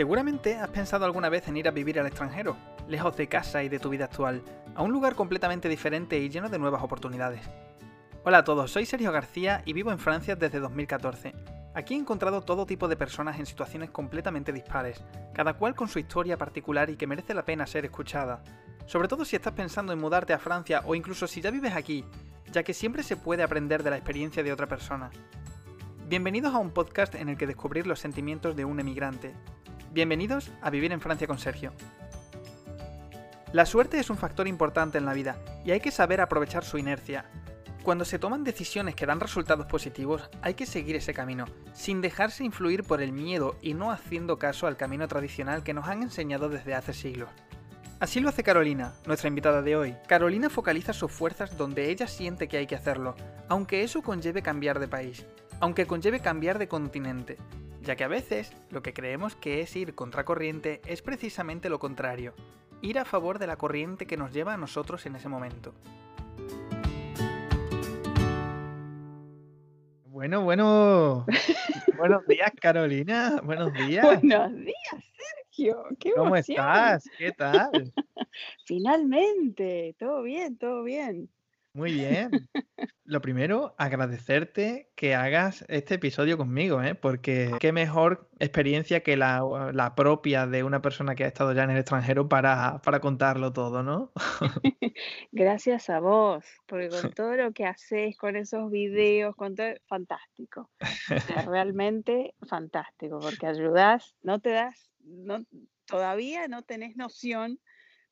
Seguramente has pensado alguna vez en ir a vivir al extranjero, lejos de casa y de tu vida actual, a un lugar completamente diferente y lleno de nuevas oportunidades. Hola a todos, soy Sergio García y vivo en Francia desde 2014. Aquí he encontrado todo tipo de personas en situaciones completamente dispares, cada cual con su historia particular y que merece la pena ser escuchada. Sobre todo si estás pensando en mudarte a Francia o incluso si ya vives aquí, ya que siempre se puede aprender de la experiencia de otra persona. Bienvenidos a un podcast en el que descubrir los sentimientos de un emigrante. Bienvenidos a Vivir en Francia con Sergio. La suerte es un factor importante en la vida y hay que saber aprovechar su inercia. Cuando se toman decisiones que dan resultados positivos, hay que seguir ese camino, sin dejarse influir por el miedo y no haciendo caso al camino tradicional que nos han enseñado desde hace siglos. Así lo hace Carolina, nuestra invitada de hoy. Carolina focaliza sus fuerzas donde ella siente que hay que hacerlo, aunque eso conlleve cambiar de país aunque conlleve cambiar de continente, ya que a veces lo que creemos que es ir contracorriente es precisamente lo contrario, ir a favor de la corriente que nos lleva a nosotros en ese momento. Bueno, bueno. Buenos días, Carolina. Buenos días. Buenos días, Sergio. ¿Qué ¿Cómo estás? ¿Qué tal? Finalmente, todo bien, todo bien. Muy bien. Lo primero, agradecerte que hagas este episodio conmigo, ¿eh? porque qué mejor experiencia que la, propia de una persona que ha estado ya en el extranjero para, para contarlo todo, ¿no? Gracias a vos, porque con todo lo que haces, con esos videos, con todo, fantástico. realmente fantástico, porque ayudas, no te das, no, todavía no tenés noción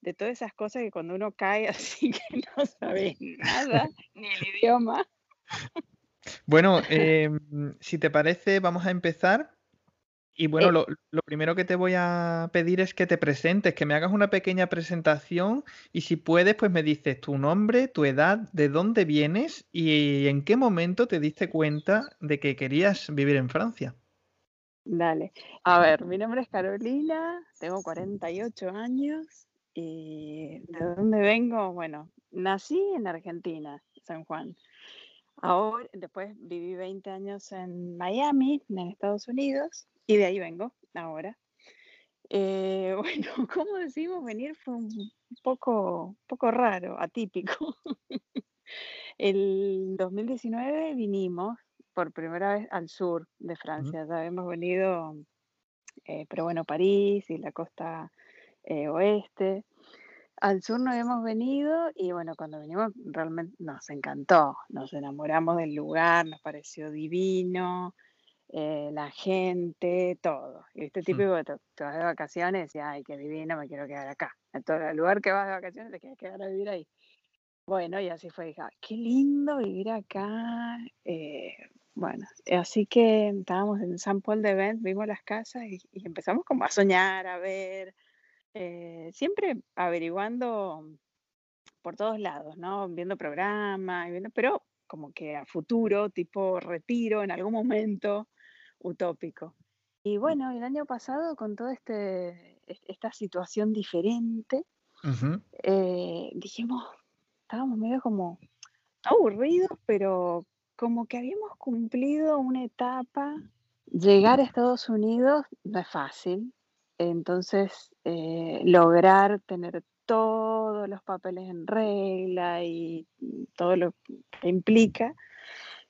de todas esas cosas que cuando uno cae así que no sabe nada, ni el idioma. Bueno, em, si te parece, vamos a empezar. Y bueno, lo, lo, primero que te voy a pedir es que te presentes, que me hagas una pequeña presentación y si puedes, pues me dices tu nombre, tu edad, de dónde vienes y en qué momento te diste cuenta de que querías vivir en Francia. Dale. A ver, mi nombre es Carolina, tengo 48 años, ¿Y de dónde vengo? Bueno, nací en Argentina, San Juan. Ahora, después viví 20 años en Miami, en Estados Unidos, y de ahí vengo ahora. Eh, bueno, ¿cómo decimos venir? Fue un poco, poco raro, atípico. El 2019 vinimos por primera vez al sur de Francia. Ya habíamos venido, eh, pero bueno, París y la costa eh, oeste. Al sur no hemos venido y bueno, cuando vinimos realmente nos encantó, nos enamoramos del lugar, nos pareció divino, eh, la gente, todo. Y este tipo de te, vas de vacaciones y ay, qué divino, me quiero quedar acá. En todo el lugar que vas de vacaciones te quieres quedar a vivir ahí. Bueno, y así fue, dije, qué lindo vivir acá. Eh, bueno, así que estábamos en San Paul de Vent, vimos las casas y, y empezamos como a soñar, a ver eh, siempre averiguando por todos lados, ¿no? Viendo programas, viendo, pero como que a futuro, tipo retiro en algún momento utópico. Y bueno, el año pasado con toda este, esta situación diferente, eh, dijimos, estábamos medio como aburridos, pero como que habíamos cumplido una etapa. Llegar a Estados Unidos no es fácil, entonces, eh, lograr tener todos los papeles en regla y todo lo que implica.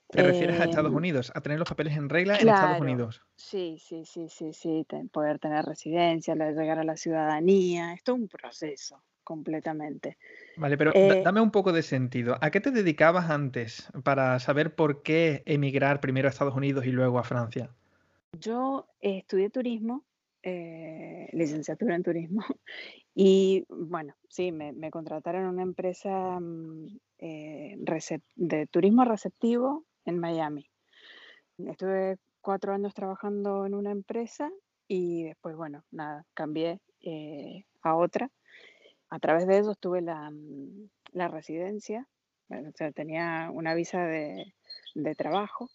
¿Te refieres a Estados em, Unidos? ¿A tener los papeles en regla en Estados Unidos? Sí, sí, sí, sí, sí. poder tener residencia, llegar a la ciudadanía. Es todo un proceso completamente. Vale, pero eh dame un poco de sentido. ¿A qué te dedicabas antes para saber por qué emigrar primero a Estados Unidos y luego a Francia? Yo estudié turismo eh, licenciatura en turismo. Y bueno, sí, me, contrataron una empresa mm, eh, de turismo receptivo en Miami. Estuve cuatro años trabajando en una empresa y después, bueno, nada, cambié eh, a otra. A través de eso tuve la, mm, la residencia, o sea, tenía una visa de, de trabajo.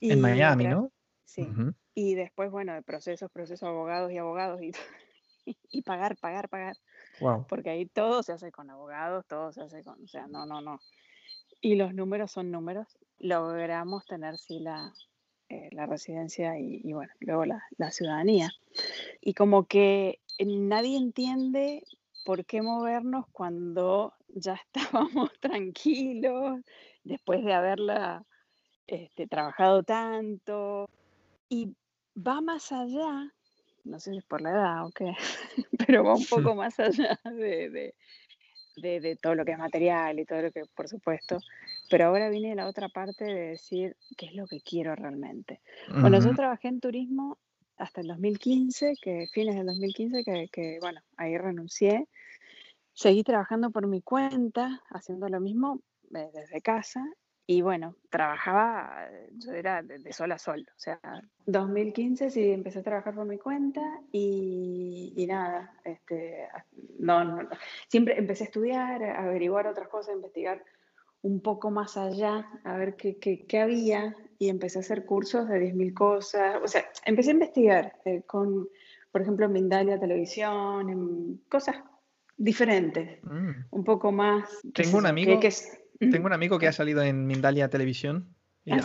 en Miami, ¿no? Sí. Y después, bueno, de procesos, procesos, abogados y abogados y, y pagar, pagar, pagar. Wow. Porque ahí todo se hace con abogados, todo se hace con, o sea, no, no, no. Y los números son números. Logramos tener, sí, la, eh, la residencia y, bueno, luego la, la, ciudadanía. Y como que nadie entiende por qué movernos cuando ya estábamos tranquilos, después de haberla este, trabajado tanto. Y va más allá, no sé si es por la edad o qué, pero va un poco más allá de, de, todo lo que es material y todo lo que, por supuesto. Pero ahora viene la otra parte de decir qué es lo que quiero realmente. Bueno, yo trabajé en turismo hasta el 2015, que fines del 2015, que, que bueno, ahí renuncié. Seguí trabajando por mi cuenta, haciendo lo mismo eh, desde casa y bueno, trabajaba, yo era de, sol a sol, o sea, 2015 sí empecé a trabajar por mi cuenta y, y nada, este, no, no, siempre empecé a estudiar, a averiguar otras cosas, a investigar un poco más allá, a ver qué, qué, qué había y empecé a hacer cursos de 10.000 cosas, o sea, empecé a investigar eh, con, por ejemplo, Mindalia Televisión, en cosas diferentes, mm. un poco más... Tengo un amigo... Que, tengo un amigo que ha salido en Mindalia Televisión. Y ¿Ah,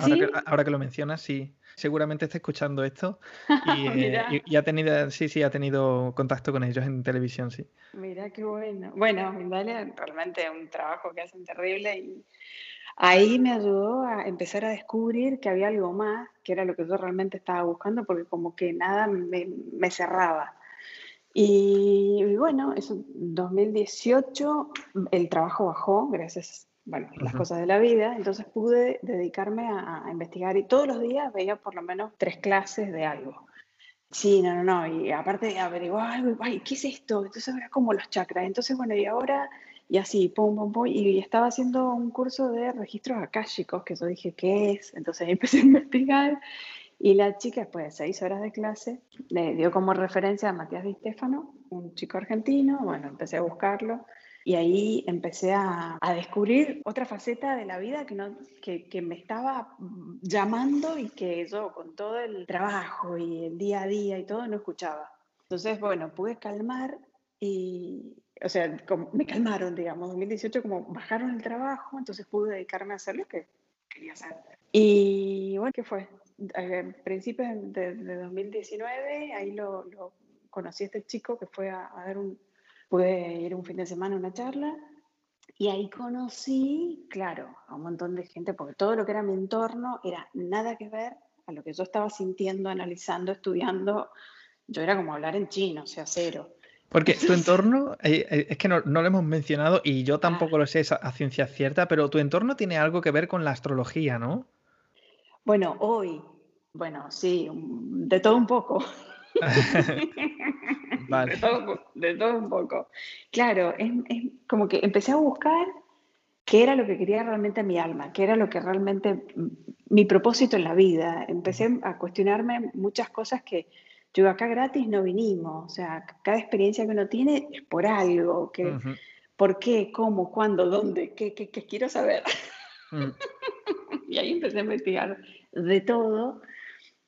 ahora, que, lo mencionas, sí, seguramente está escuchando esto eh, y, ha tenido, sí, sí, ha tenido contacto con ellos en televisión, sí. Mira qué bueno. Bueno, Mindalia realmente es un trabajo que hacen terrible y ahí me ayudó a empezar a descubrir que había algo más, que era lo que yo realmente estaba buscando, porque como que nada me, me cerraba. Y, y bueno, eso, 2018 el trabajo bajó, gracias bueno, las cosas de la vida, entonces pude dedicarme a, investigar y todos los días veía por lo menos tres clases de algo. Sí, no, no, no, y aparte averiguaba algo, ay, ¿qué es esto? Entonces era como los chakras, entonces bueno, y ahora, y así, pum, pum, pum, y estaba haciendo un curso de registros akáshicos, que yo dije, ¿qué es? Entonces empecé a investigar, y la chica, después de seis horas de clase, le dio como referencia a Matías Di Stefano, un chico argentino, bueno, empecé a buscarlo, y ahí empecé a, descubrir otra faceta de la vida que, no, que, me estaba llamando y que yo con todo el trabajo y el día a día y todo no escuchaba. Entonces, bueno, pude calmar y, o sea, como, me calmaron, digamos, en 2018 como bajaron el trabajo, entonces pude dedicarme a hacer lo que quería hacer. Y bueno, ¿qué fue? A principios de, 2019, ahí lo, conocí a este chico que fue a, a dar un, Pude ir un fin de semana a una charla y ahí conocí, claro, a un montón de gente, porque todo lo que era mi entorno era nada que ver a lo que yo estaba sintiendo, analizando, estudiando. Yo era como hablar en chino, o sea, cero. Porque tu entorno, eh, eh, es que no, lo hemos mencionado y yo tampoco lo sé a ciencia cierta, pero tu entorno tiene algo que ver con la astrología, ¿no? Bueno, hoy, bueno, sí, de todo un poco. de, todo, un poco. Claro, es, como que empecé a buscar qué era lo que quería realmente mi alma, qué era lo que realmente mi propósito en la vida. Empecé a cuestionarme muchas cosas que yo acá gratis no vinimos, o sea, cada experiencia que uno tiene es por algo, que, ¿por qué? ¿Cómo? ¿Cuándo? ¿Dónde? ¿Qué, qué, qué quiero saber? Y ahí empecé a investigar de todo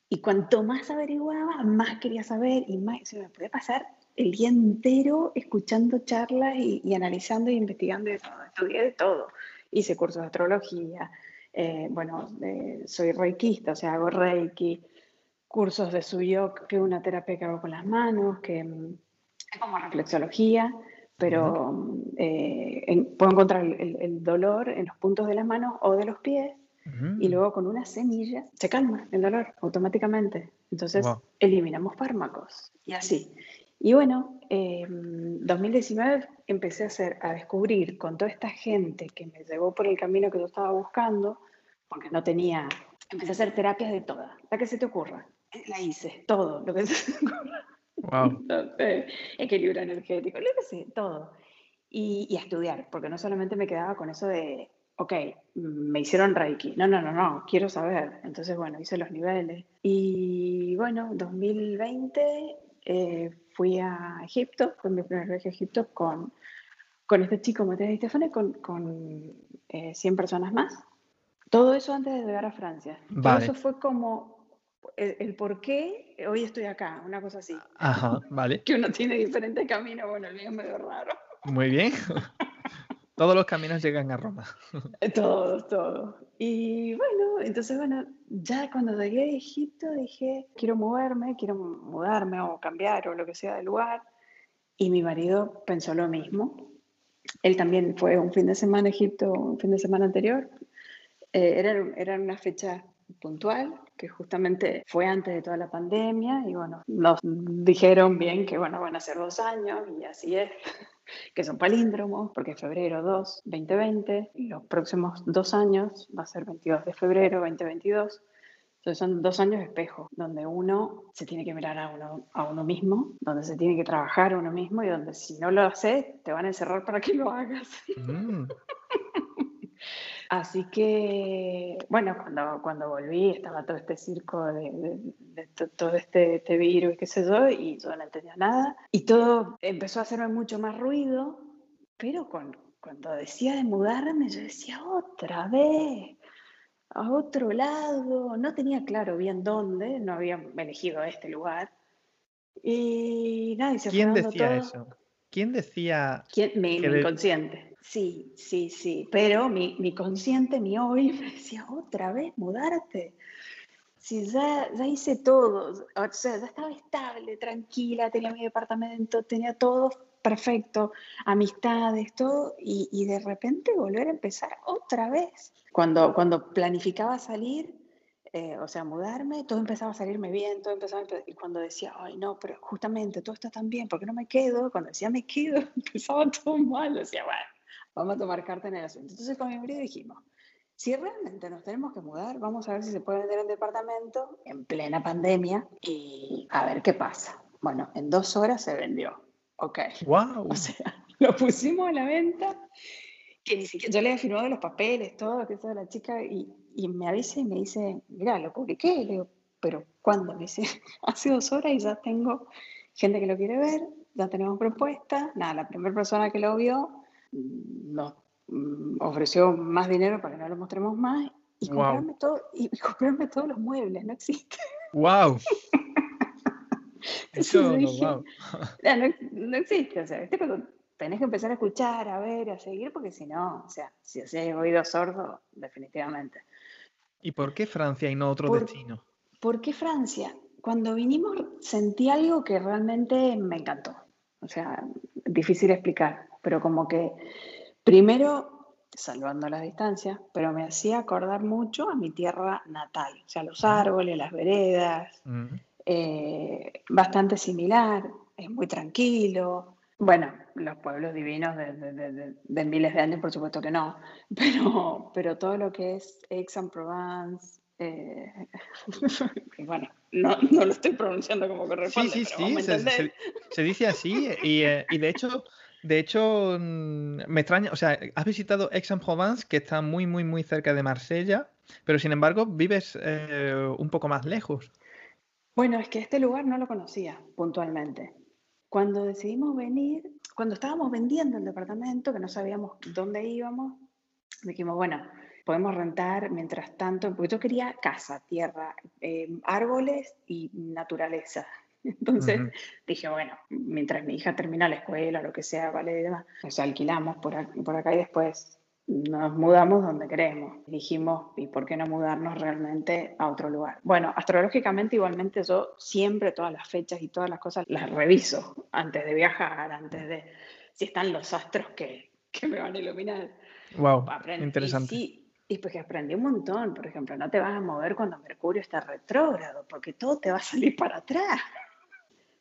y cuanto más averiguaba, más quería saber y más se me podía pasar el día entero escuchando charlas y, analizando y investigando. Estudié de todo. Hice cursos de astrología. Eh, bueno, soy reikista, o sea, hago reiki. Cursos de suyok, que es una terapia que hago con las manos, que mm, es como reflexología, pero eh, puedo encontrar el dolor en los puntos de las manos o de los pies y luego con una semilla se calma el dolor automáticamente. Entonces eliminamos fármacos y así. Y bueno, en 2019 empecé a, hacer, a descubrir con toda esta gente que me llevó por el camino que yo estaba buscando, porque no tenía, empecé a hacer terapias de todas, la que se te ocurra. La hice, todo lo que se te ocurra. Wow. equilibrio energético, lo que sé, todo. Y, y a estudiar, porque no solamente me quedaba con eso de ok, me hicieron Reiki. No, no, no, no, quiero saber. Entonces, bueno, hice los niveles. Y bueno, 2020 eh, fui a Egipto, fue mi primer viaje a Egipto con, con este chico Matías y Stefano con, con 100 eh, personas más. Todo eso antes de llegar a Francia. Todo eso fue como el, por qué hoy estoy acá, una cosa así. Ajá, vale. que uno tiene diferentes caminos, bueno, el mío es medio raro. Muy bien. Todos los caminos llegan a Roma. Todos, todos. Y bueno, entonces, bueno, ya cuando llegué a Egipto dije, quiero moverme, quiero mudarme o cambiar o lo que sea de lugar. Y mi marido pensó lo mismo. Él también fue un fin de semana a Egipto, un fin de semana anterior. Eh, era, era una fecha puntual, que justamente fue antes de toda la pandemia, y bueno, nos dijeron bien que bueno, van a ser dos años, y así es, que son palíndromos, porque febrero 2, 2020, y los próximos dos años va a ser 22 de febrero 2022. Entonces son dos años de espejo, donde uno se tiene que mirar a uno, a uno mismo, donde se tiene que trabajar a uno mismo y donde si no lo haces, te van a encerrar para que lo hagas. Mm. Así que, bueno, cuando, cuando volví estaba todo este circo de, todo este, este, virus, qué sé yo, y yo no entendía nada. Y todo empezó a hacerme mucho más ruido, pero con, cuando decía de mudarme, yo decía, otra vez, a otro lado. No tenía claro bien dónde, no había elegido este lugar. Y nadie se ¿Quién decía eso? ¿Quién decía? ¿Quién? Mi, inconsciente. Sí, sí, sí, pero mi, mi consciente, mi hoy, me decía, otra vez mudarte. Si ya, ya hice todo, o sea, ya estaba estable, tranquila, tenía mi departamento, tenía todo perfecto, amistades, todo, y, y, de repente volver a empezar otra vez. Cuando, cuando planificaba salir, eh, o sea, mudarme, todo empezaba a salirme bien, todo empezaba y cuando decía, ay, no, pero justamente todo está tan bien, ¿por qué no me quedo? Cuando decía me quedo, empezaba todo mal, decía, bueno, vamos a tomar carta en el asunto. Entonces con mi marido dijimos, si realmente nos tenemos que mudar, vamos a ver si se puede vender un departamento en plena pandemia y a ver qué pasa. Bueno, en dos horas se vendió. Ok. Wow. O sea, lo pusimos a la venta, que ni siquiera yo le había firmado los papeles, todo, que toda la chica, y, y me avisa y me dice, mira, lo publiqué. Le digo, pero ¿cuándo? Me dice, hace dos horas y ya tengo gente que lo quiere ver, ya tenemos propuesta. Nada, la primera persona que lo vio nos mm, ofreció más dinero para que no lo mostremos más y comprarme, todo, y, comprarme todos los muebles, no existe. ¡Wow! Eso, no, no, existe, o sea, cuando tenés que empezar a escuchar, a ver, a seguir, porque si no, o sea, si haces oído sordo, definitivamente. ¿Y por qué Francia y no otro destino? ¿Por qué Francia? Cuando vinimos sentí algo que realmente me encantó. O sea, difícil explicar pero como que primero, salvando las distancias, pero me hacía acordar mucho a mi tierra natal, o sea, los árboles, las veredas, eh, bastante similar, es muy tranquilo. Bueno, los pueblos divinos de, miles de años, por supuesto que no, pero, pero todo lo que es Aix-en-Provence, eh, bueno, no, no, lo estoy pronunciando como corresponde. Sí, sí, sí, se, dice así y, eh, y de hecho de hecho, mm, me extraña, o sea, has visitado Aix-en-Provence, que está muy, muy, muy cerca de Marsella, pero sin embargo vives eh, un poco más lejos. Bueno, es que este lugar no lo conocía puntualmente. Cuando decidimos venir, cuando estábamos vendiendo el departamento, que no sabíamos dónde íbamos, dijimos, bueno, podemos rentar mientras tanto, porque yo quería casa, tierra, eh, árboles y naturaleza. Entonces dije, bueno, mientras mi hija termina la escuela, lo que sea, vale y demás, pues alquilamos por, acá y después nos mudamos donde queremos. Dijimos, ¿y por qué no mudarnos realmente a otro lugar? Bueno, astrológicamente igualmente yo siempre todas las fechas y todas las cosas las reviso antes de viajar, antes de si están los astros que, que me van a iluminar. Wow, interesante. Y, y pues que aprendí un montón, por ejemplo, no te vas a mover cuando Mercurio está retrógrado, porque todo te va a salir para atrás.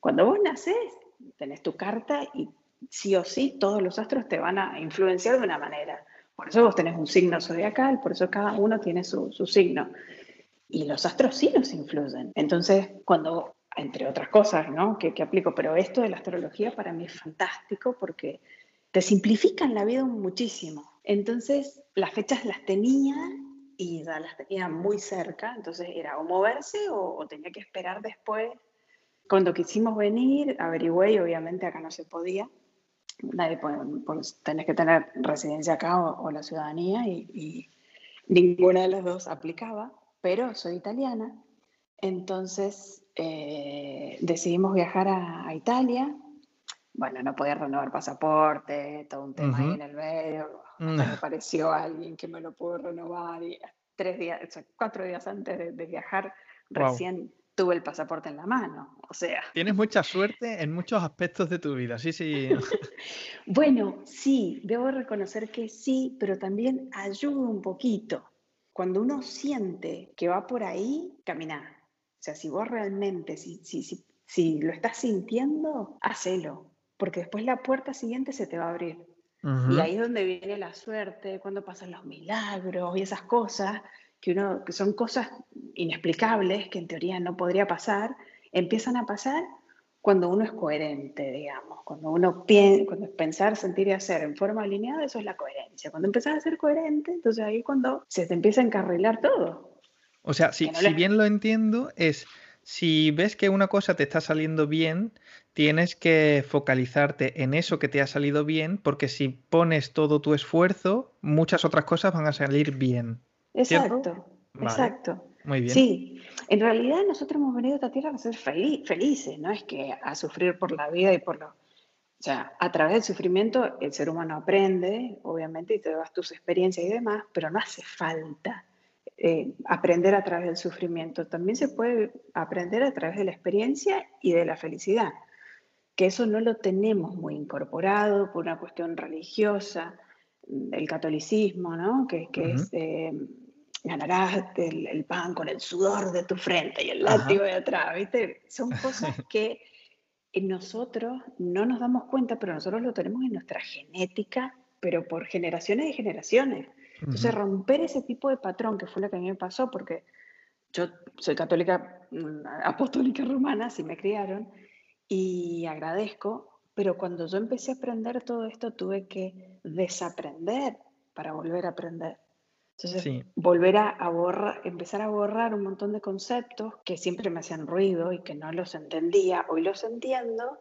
Cuando vos nacés, tenés tu carta y sí o sí todos los astros te van a influenciar de una manera. Por eso vos tenés un signo zodiacal, por eso cada uno tiene su, signo. Y los astros sí nos influyen. Entonces, cuando, entre otras cosas, ¿no? Que, que aplico, pero esto de la astrología para mí es fantástico porque te simplifican la vida muchísimo. Entonces, las fechas las tenía y ya las tenía muy cerca, entonces era o moverse o, o tenía que esperar después cuando quisimos venir, averigüé y obviamente acá no se podía. Nadie puede, pues tenés que tener residencia acá o, la ciudadanía y, ninguna de las dos aplicaba, pero soy italiana, entonces eh, decidimos viajar a, Italia. bueno, no podía renovar pasaporte, todo un tema ahí en el medio. Mm. Me apareció alguien que me lo pudo renovar y tres días, cuatro días antes de, viajar, recién tuve el pasaporte en la mano. O sea. Tienes mucha suerte en muchos aspectos de tu vida, sí, sí. bueno, sí, debo reconocer que sí, pero también ayuda un poquito. Cuando uno siente que va por ahí, caminar. O sea, si vos realmente, si, si, si, si lo estás sintiendo, hacelo, porque después la puerta siguiente se te va a abrir. Y ahí es donde viene la suerte, cuando pasan los milagros y esas cosas, que, uno, que son cosas inexplicables, que en teoría no podría pasar, empiezan a pasar cuando uno es coherente, digamos. Cuando uno piensa, cuando es pensar, sentir y hacer en forma alineada, eso es la coherencia. Cuando empiezas a ser coherente, entonces ahí cuando se te empieza a encarrilar todo. O sea, si, si bien lo entiendo, es si ves que una cosa te está saliendo bien, tienes que focalizarte en eso que te ha salido bien, porque si pones todo tu esfuerzo, muchas otras cosas van a salir bien. Exacto, exacto. Muy bien. Sí, en realidad nosotros hemos venido a esta tierra a ser felices, no es que a sufrir por la vida y por lo... O sea, a través del sufrimiento el ser humano aprende, obviamente, y te das tus experiencias y demás, pero no hace falta eh, aprender a través del sufrimiento. También se puede aprender a través de la experiencia y de la felicidad, que eso no lo tenemos muy incorporado por una cuestión religiosa, el catolicismo, ¿no? que, es eh, ganarás el, pan con el sudor de tu frente y el látigo de atrás, ¿viste? Son cosas que nosotros no nos damos cuenta, pero nosotros lo tenemos en nuestra genética, pero por generaciones y generaciones. Entonces, romper ese tipo de patrón, que fue lo que a mí me pasó, porque yo soy católica mm, apostólica romana, así me criaron, y agradezco, pero cuando yo empecé a aprender todo esto, tuve que desaprender para volver a aprender. Entonces, volver a, borrar, empezar a borrar un montón de conceptos que siempre me hacían ruido y que no los entendía, hoy los entiendo,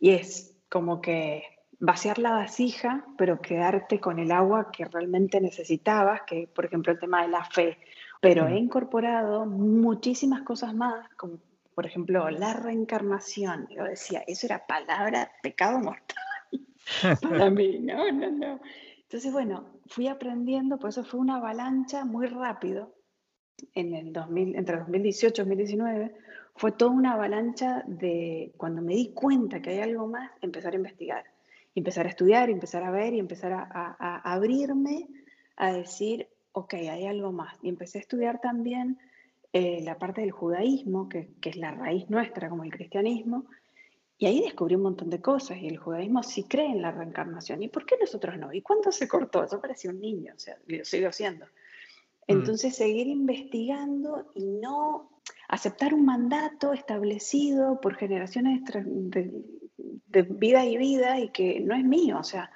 y es como que vaciar la vasija, pero quedarte con el agua que realmente necesitabas, que por ejemplo el tema de la fe. Pero he incorporado muchísimas cosas más, como por ejemplo la reencarnación. Yo decía, eso era palabra pecado mortal para mí, no, no, no. Entonces, bueno, fui aprendiendo, por eso fue una avalancha muy rápido, en el 2000, entre 2018 y 2019, fue toda una avalancha de, cuando me di cuenta que hay algo más, empezar a investigar empezar a estudiar, empezar a ver y empezar a, abrirme a decir, ok, hay algo más. Y empecé a estudiar también eh, la parte del judaísmo, que, es la raíz nuestra como el cristianismo, y ahí descubrí un montón de cosas, y el judaísmo sí cree en la reencarnación. ¿Y por qué nosotros no? ¿Y cuándo se cortó? Yo parecía un niño, o sea, lo sigo siendo. Mm. Entonces, seguir investigando y no aceptar un mandato establecido por generaciones de, de vida y vida y que no es mío, o sea,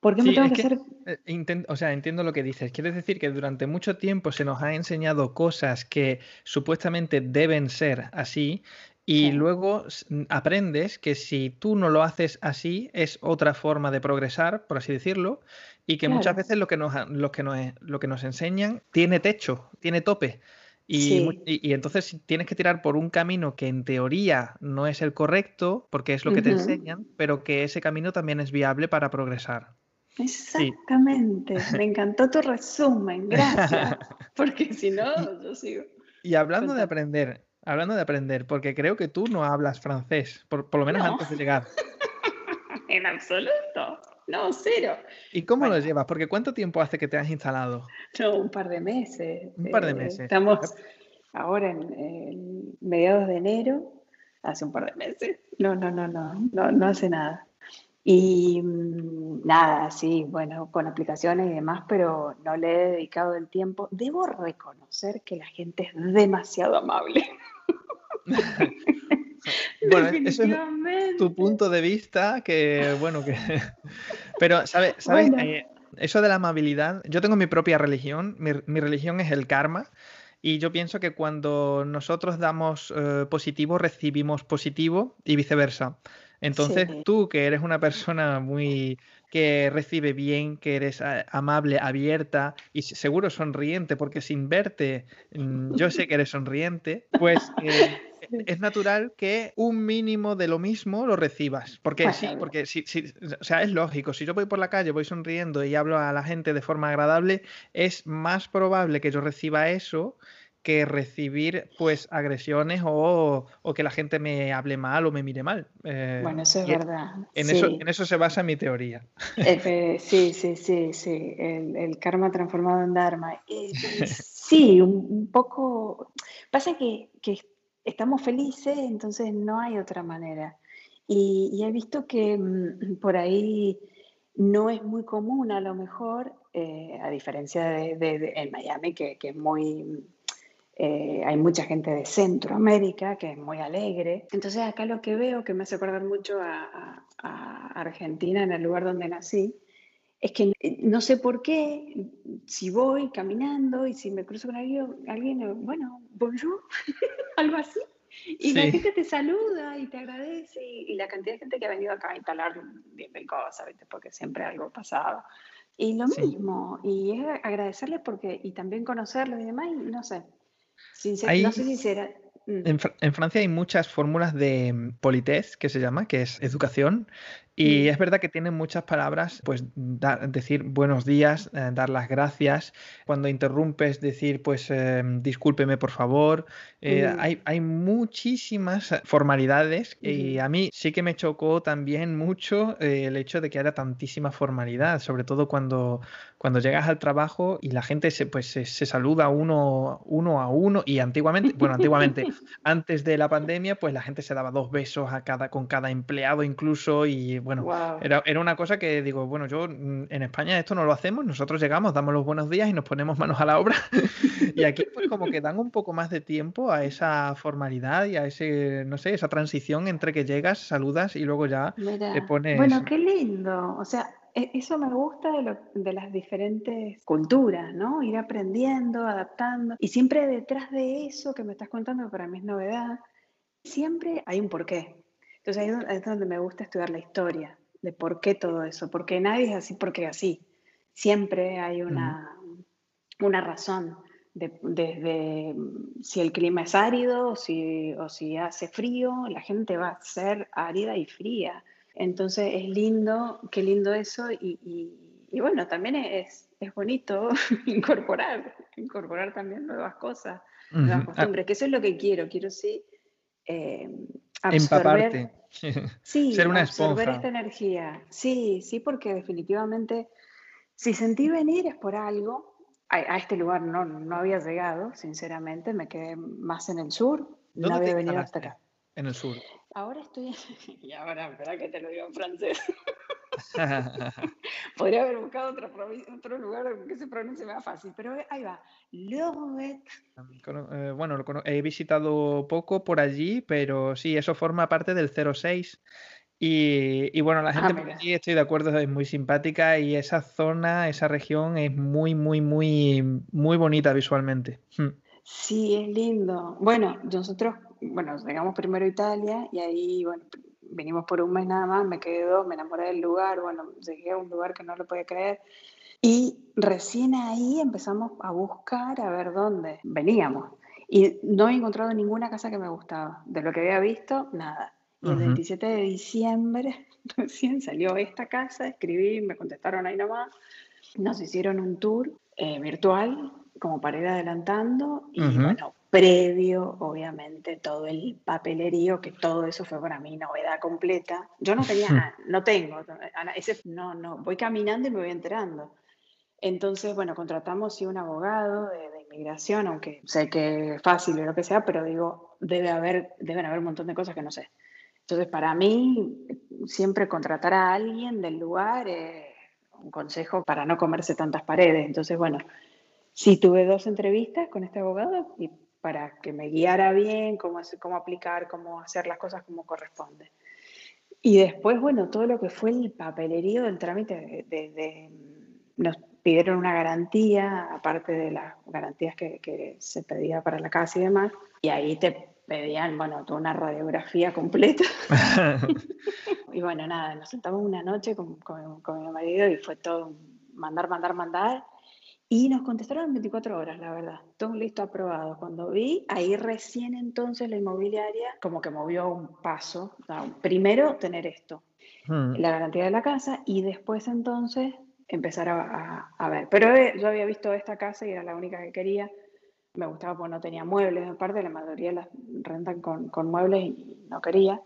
¿por qué me tengo que, hacer...? Eh, o sea, entiendo lo que dices. Quieres decir que durante mucho tiempo se nos ha enseñado cosas que supuestamente deben ser así y luego aprendes que si tú no lo haces así es otra forma de progresar, por así decirlo, y que muchas veces lo que nos, lo que nos, lo que nos enseñan tiene techo, tiene tope. Y, entonces tienes que tirar por un camino que en teoría no es el correcto, porque es lo que te enseñan, pero que ese camino también es viable para progresar. Exactamente, me encantó tu resumen, gracias, porque si no, yo sigo. Y hablando de aprender, hablando de aprender, porque creo que tú no hablas francés, por, lo menos antes de llegar. en absoluto. No, cero. ¿Y cómo lo llevas? Porque ¿cuánto tiempo hace que te has instalado? No, un par de meses. Un par de eh, meses. estamos ahora en, mediados de enero, hace un par de meses. No, no, no, no, no, no hace nada. Y mm, nada, sí, bueno, con aplicaciones y demás, pero no le he dedicado el tiempo. Debo reconocer que la gente es demasiado amable. bueno, eso es tu punto de vista, que bueno, que... Pero, ¿sabes? Eh, eso de la amabilidad, yo tengo mi propia religión, mi, religión es el karma, y yo pienso que cuando nosotros damos eh, positivo, recibimos positivo y viceversa. Entonces, tú que eres una persona muy que recibe bien, que eres eh, amable, abierta y seguro sonriente, porque sin verte, mm, yo sé que eres sonriente, pues es natural que un mínimo de lo mismo lo recibas. Porque sí, porque sí, sí, o sea, es lógico. Si yo voy por la calle, voy sonriendo y hablo a la gente de forma agradable, es más probable que yo reciba eso que recibir pues agresiones o, que la gente me hable mal o me mire mal. Eh, bueno, eso es verdad. En, eso, en eso se basa mi teoría. Eh, sí, sí, sí, sí. El, karma transformado en dharma. sí, un, poco. Pasa que, estamos felices, entonces no hay otra manera. Y, he visto que mm, por ahí no es muy común a lo mejor, eh, a diferencia de, en Miami, que, que es muy eh, hay mucha gente de Centroamérica que es muy alegre. Entonces acá lo que veo, que me hace acordar mucho a, Argentina, en el lugar donde nací, es que no sé por qué, si voy caminando y si me cruzo con alguien, alguien bueno, bonjour, algo así. Y la gente te saluda y te agradece y, la cantidad de gente que ha venido acá a instalar 10.000 cosas, porque siempre algo pasaba. Y lo mismo, y es agradecerles porque, y también conocerlos y demás, y no sé, no sé si será. Mm. En, Francia hay muchas fórmulas de mm, politesse, que se llama, que es educación, y es verdad que tienen muchas palabras, pues decir buenos días, eh, dar las gracias, cuando interrumpes decir pues em, discúlpeme por favor. Eh, hay, hay, muchísimas formalidades y a mí sí que me chocó también mucho eh, el hecho de que haya tantísima formalidad, sobre todo cuando, cuando llegas al trabajo y la gente se, pues, se, saluda uno, uno a uno y antiguamente, bueno, antiguamente, antes de la pandemia, pues la gente se daba dos besos a cada, con cada empleado incluso y bueno, era, era, una cosa que digo, bueno, yo mm, en España esto no lo hacemos, nosotros llegamos, damos los buenos días y nos ponemos manos a la obra. y aquí pues como que dan un poco más de tiempo a esa formalidad y a ese, no sé, esa transición entre que llegas, saludas y luego ya te pones... Bueno, qué lindo. O sea, eso me gusta de, de, las diferentes culturas, ¿no? Ir aprendiendo, adaptando. Y siempre detrás de eso que me estás contando, que para mí es novedad, siempre hay un porqué. Entonces ahí es donde me gusta estudiar la historia, de por qué todo eso, porque nadie es así porque así. Siempre hay una, una razón, desde si el clima es árido o si, o si hace frío, la gente va a ser árida y fría. Entonces es lindo, qué lindo eso y, y, bueno, también es, es bonito incorporar, incorporar también nuevas cosas, nuevas ah. costumbres, que eso es lo que quiero, quiero sí eh, Empaparte. Sí, ser una absorber esta energía. Sí, sí, porque definitivamente si sentí venir es por algo. A, este lugar no, no había llegado, sinceramente, me quedé más en el sur. No había venido hasta acá. En el sur. Ahora estoy. Y ahora, espera que te lo digo en francés. Podría haber buscado otro, otro lugar que se pronuncie más fácil, pero ahí va. Eh, bueno, he visitado poco por allí, pero sí, eso forma parte del 06. Y, y bueno, la gente ah, por allí, estoy de acuerdo, es muy simpática y esa zona, esa región es muy, muy, muy, muy bonita visualmente. Hmm. Sí, es lindo. Bueno, nosotros, bueno, llegamos primero a Italia y ahí, bueno, vinimos por un mes nada más, me quedé dos, me enamoré del lugar, bueno, llegué a un lugar que no lo podía creer. Y recién ahí empezamos a buscar a ver dónde veníamos. Y no he encontrado ninguna casa que me gustaba. De lo que había visto, nada. Y el 27 de diciembre recién salió esta casa, escribí, me contestaron ahí nomás. Nos hicieron un tour eh, virtual como para ir adelantando y bueno, previo, obviamente, todo el papelerío, que todo eso fue para mí novedad completa. Yo no tenía, no tengo, ese, no, no, voy caminando y me voy enterando. Entonces, bueno, contratamos sí un abogado de, inmigración, aunque sé que es fácil o lo que sea, pero digo, debe haber, deben haber un montón de cosas que no sé. Entonces, para mí, siempre contratar a alguien del lugar es un consejo para no comerse tantas paredes. Entonces, bueno, sí tuve dos entrevistas con este abogado y para que me guiara bien cómo, hacer, cómo aplicar, cómo hacer las cosas como corresponde. Y después, bueno, todo lo que fue el papelerío del trámite, de, nos pidieron una garantía, aparte de las garantías que, que, se pedía para la casa y demás, y ahí te pedían, bueno, toda una radiografía completa. y bueno, nada, nos sentamos una noche con, con, con mi marido y fue todo mandar, mandar, mandar. Y nos contestaron en 24 horas, la verdad. Todo listo, aprobado. Cuando vi, ahí recién entonces la inmobiliaria como que movió un paso. primero, tener esto, hmm. la garantía de la casa, y después entonces empezar a, ver. Pero eh, yo había visto esta casa y era la única que quería. Me gustaba porque no tenía muebles, aparte la mayoría las rentan con, con muebles y no quería.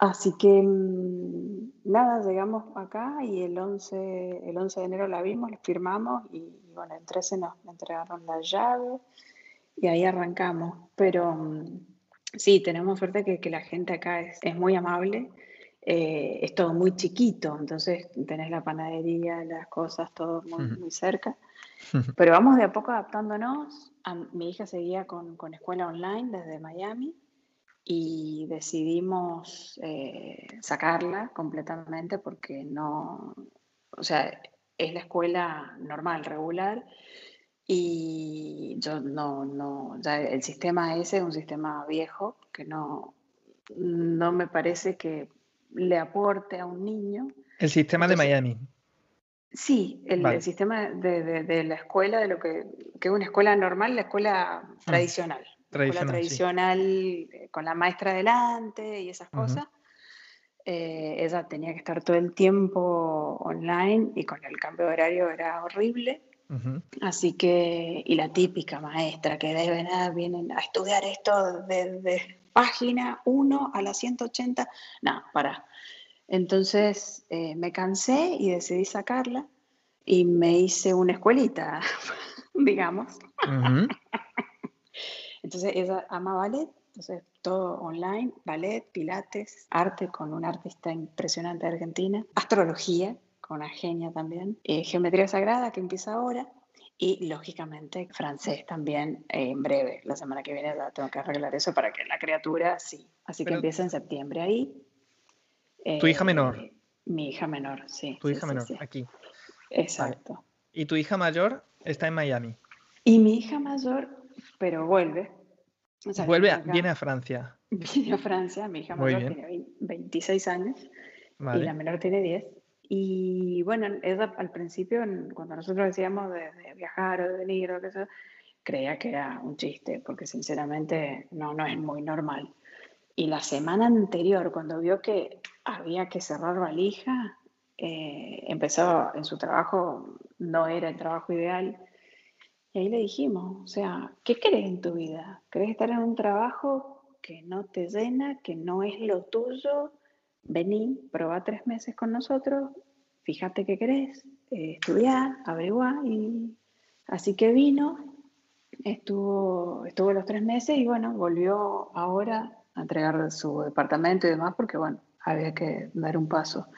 Así que mm, nada, llegamos acá y el 11, el 11 de enero la vimos, la firmamos y, bueno, el 13 nos entregaron la llave y ahí arrancamos. Pero mm, sí, tenemos suerte que, que la gente acá es, es muy amable, eh, es todo muy chiquito, entonces tenés la panadería, las cosas, todo muy, muy cerca. Pero vamos de a poco adaptándonos. mi hija seguía con, con escuela online desde Miami y decidimos eh, sacarla completamente porque no, o sea, es la escuela normal, regular, y yo no, no, ya el sistema ese es un sistema viejo que no, no me parece que le aporte a un niño. El sistema de Miami. Sí, el, sistema de, de, la escuela, de lo que, que es una escuela normal, la escuela tradicional tradicional, tradicional eh, con la maestra delante y esas cosas. Eh, ella tenía que estar todo el tiempo online y con el cambio de horario era horrible. Así que, y la típica maestra que deben, vienen a estudiar esto desde página 1 a la 180, no, para. Entonces eh, me cansé y decidí sacarla y me hice una escuelita, digamos. Entonces ella ama ballet, entonces todo online, ballet, pilates, arte con un artista impresionante de Argentina, astrología con una genia también, eh, geometría sagrada que empieza ahora y lógicamente francés también eh, en breve. La semana que viene tengo que arreglar eso para que la criatura sí. Así que empieza en septiembre ahí. ¿Tu hija menor? Eh, mi hija menor, sí. Tu hija menor, aquí. Exacto. ¿Y tu hija mayor está en Miami? Y mi hija mayor pero vuelve. Vuelve, viene a Francia. Viene a Francia, mi hija mayor tiene 26 años y la menor tiene 10. Y bueno, ella al principio, cuando nosotros decíamos de, viajar o de venir o qué sé, creía que era un chiste, porque sinceramente no, no es muy normal. Y la semana anterior, cuando vio que había que cerrar valija, eh, empezó en su trabajo, no era el trabajo ideal, y ahí le dijimos, o sea, ¿qué crees en tu vida? ¿Crees estar en un trabajo que no te llena, que no es lo tuyo? Vení, probá tres meses con nosotros, fíjate qué querés, eh, estudiar, averiguar. Y... Así que vino, estuvo, estuvo los tres meses y bueno, volvió ahora a entregar su departamento y demás porque bueno, había que dar un paso.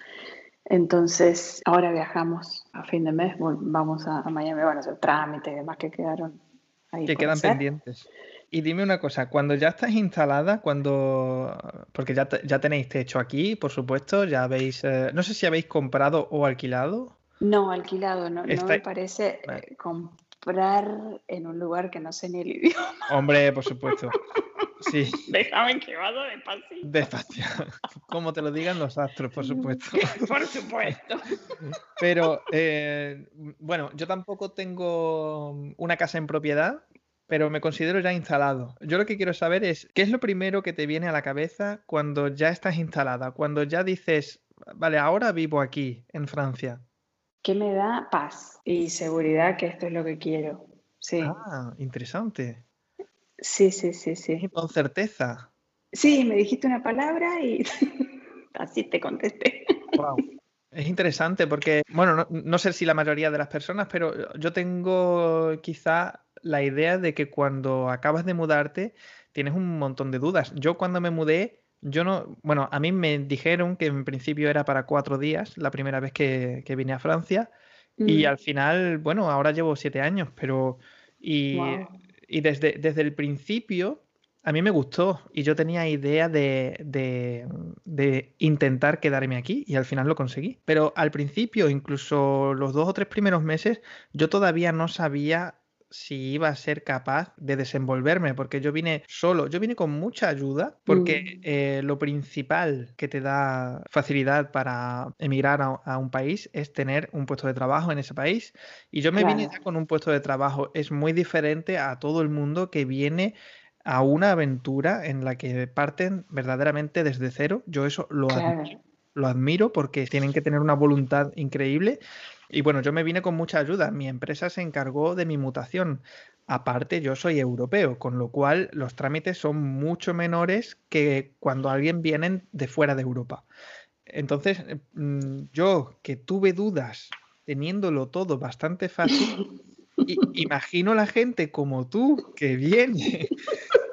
Entonces, ahora viajamos a fin de mes, vamos a, Miami, bueno, a hacer trámites y demás que quedaron ahí. Que quedan pendientes. Y dime una cosa, cuando ya estás instalada, cuando. Porque ya, ya tenéis techo aquí, por supuesto, ya habéis. Eh, no sé si habéis comprado o alquilado. No, alquilado, no, no me parece eh, comprar en un lugar que no sé ni el idioma. Hombre, por supuesto. Sí. Déjame que vaya despacio. Despacio. Como te lo digan los astros, por supuesto. por supuesto. Pero, eh, bueno, yo tampoco tengo una casa en propiedad, pero me considero ya instalado. Yo lo que quiero saber es, ¿qué es lo primero que te viene a la cabeza cuando ya estás instalada? Cuando ya dices, vale, ahora vivo aquí, en Francia. ¿Qué me da paz y seguridad que esto es lo que quiero? Sí. Ah, interesante. Sí, sí, sí, sí. Con certeza. Sí, me dijiste una palabra y así te contesté. Wow. Es interesante porque, bueno, no, sé si la mayoría de las personas, pero yo tengo quizá la idea de que cuando acabas de mudarte tienes un montón de dudas. Yo cuando me mudé, yo no, bueno, a mí me dijeron que en principio era para cuatro días, la primera vez que, vine a Francia, y mm. al final, bueno, ahora llevo siete años, pero y y desde, desde el principio a mí me gustó y yo tenía idea de, de, intentar quedarme aquí y al final lo conseguí. Pero al principio, incluso los dos o tres primeros meses, yo todavía no sabía si iba a ser capaz de desenvolverme, porque yo vine solo, yo vine con mucha ayuda, porque Mm. eh, lo principal que te da facilidad para emigrar a, a un país es tener un puesto de trabajo en ese país. Y yo me vine ya con un puesto de trabajo. Es muy diferente a todo el mundo que viene a una aventura en la que parten verdaderamente desde cero. Yo eso lo admiro, Claro. lo admiro porque tienen que tener una voluntad increíble. Y bueno, yo me vine con mucha ayuda. Mi empresa se encargó de mi mutación. Aparte, yo soy europeo, con lo cual los trámites son mucho menores que cuando alguien viene de fuera de Europa. Entonces, eh, mm, yo que tuve dudas teniéndolo todo bastante fácil, imagino la gente como tú que viene,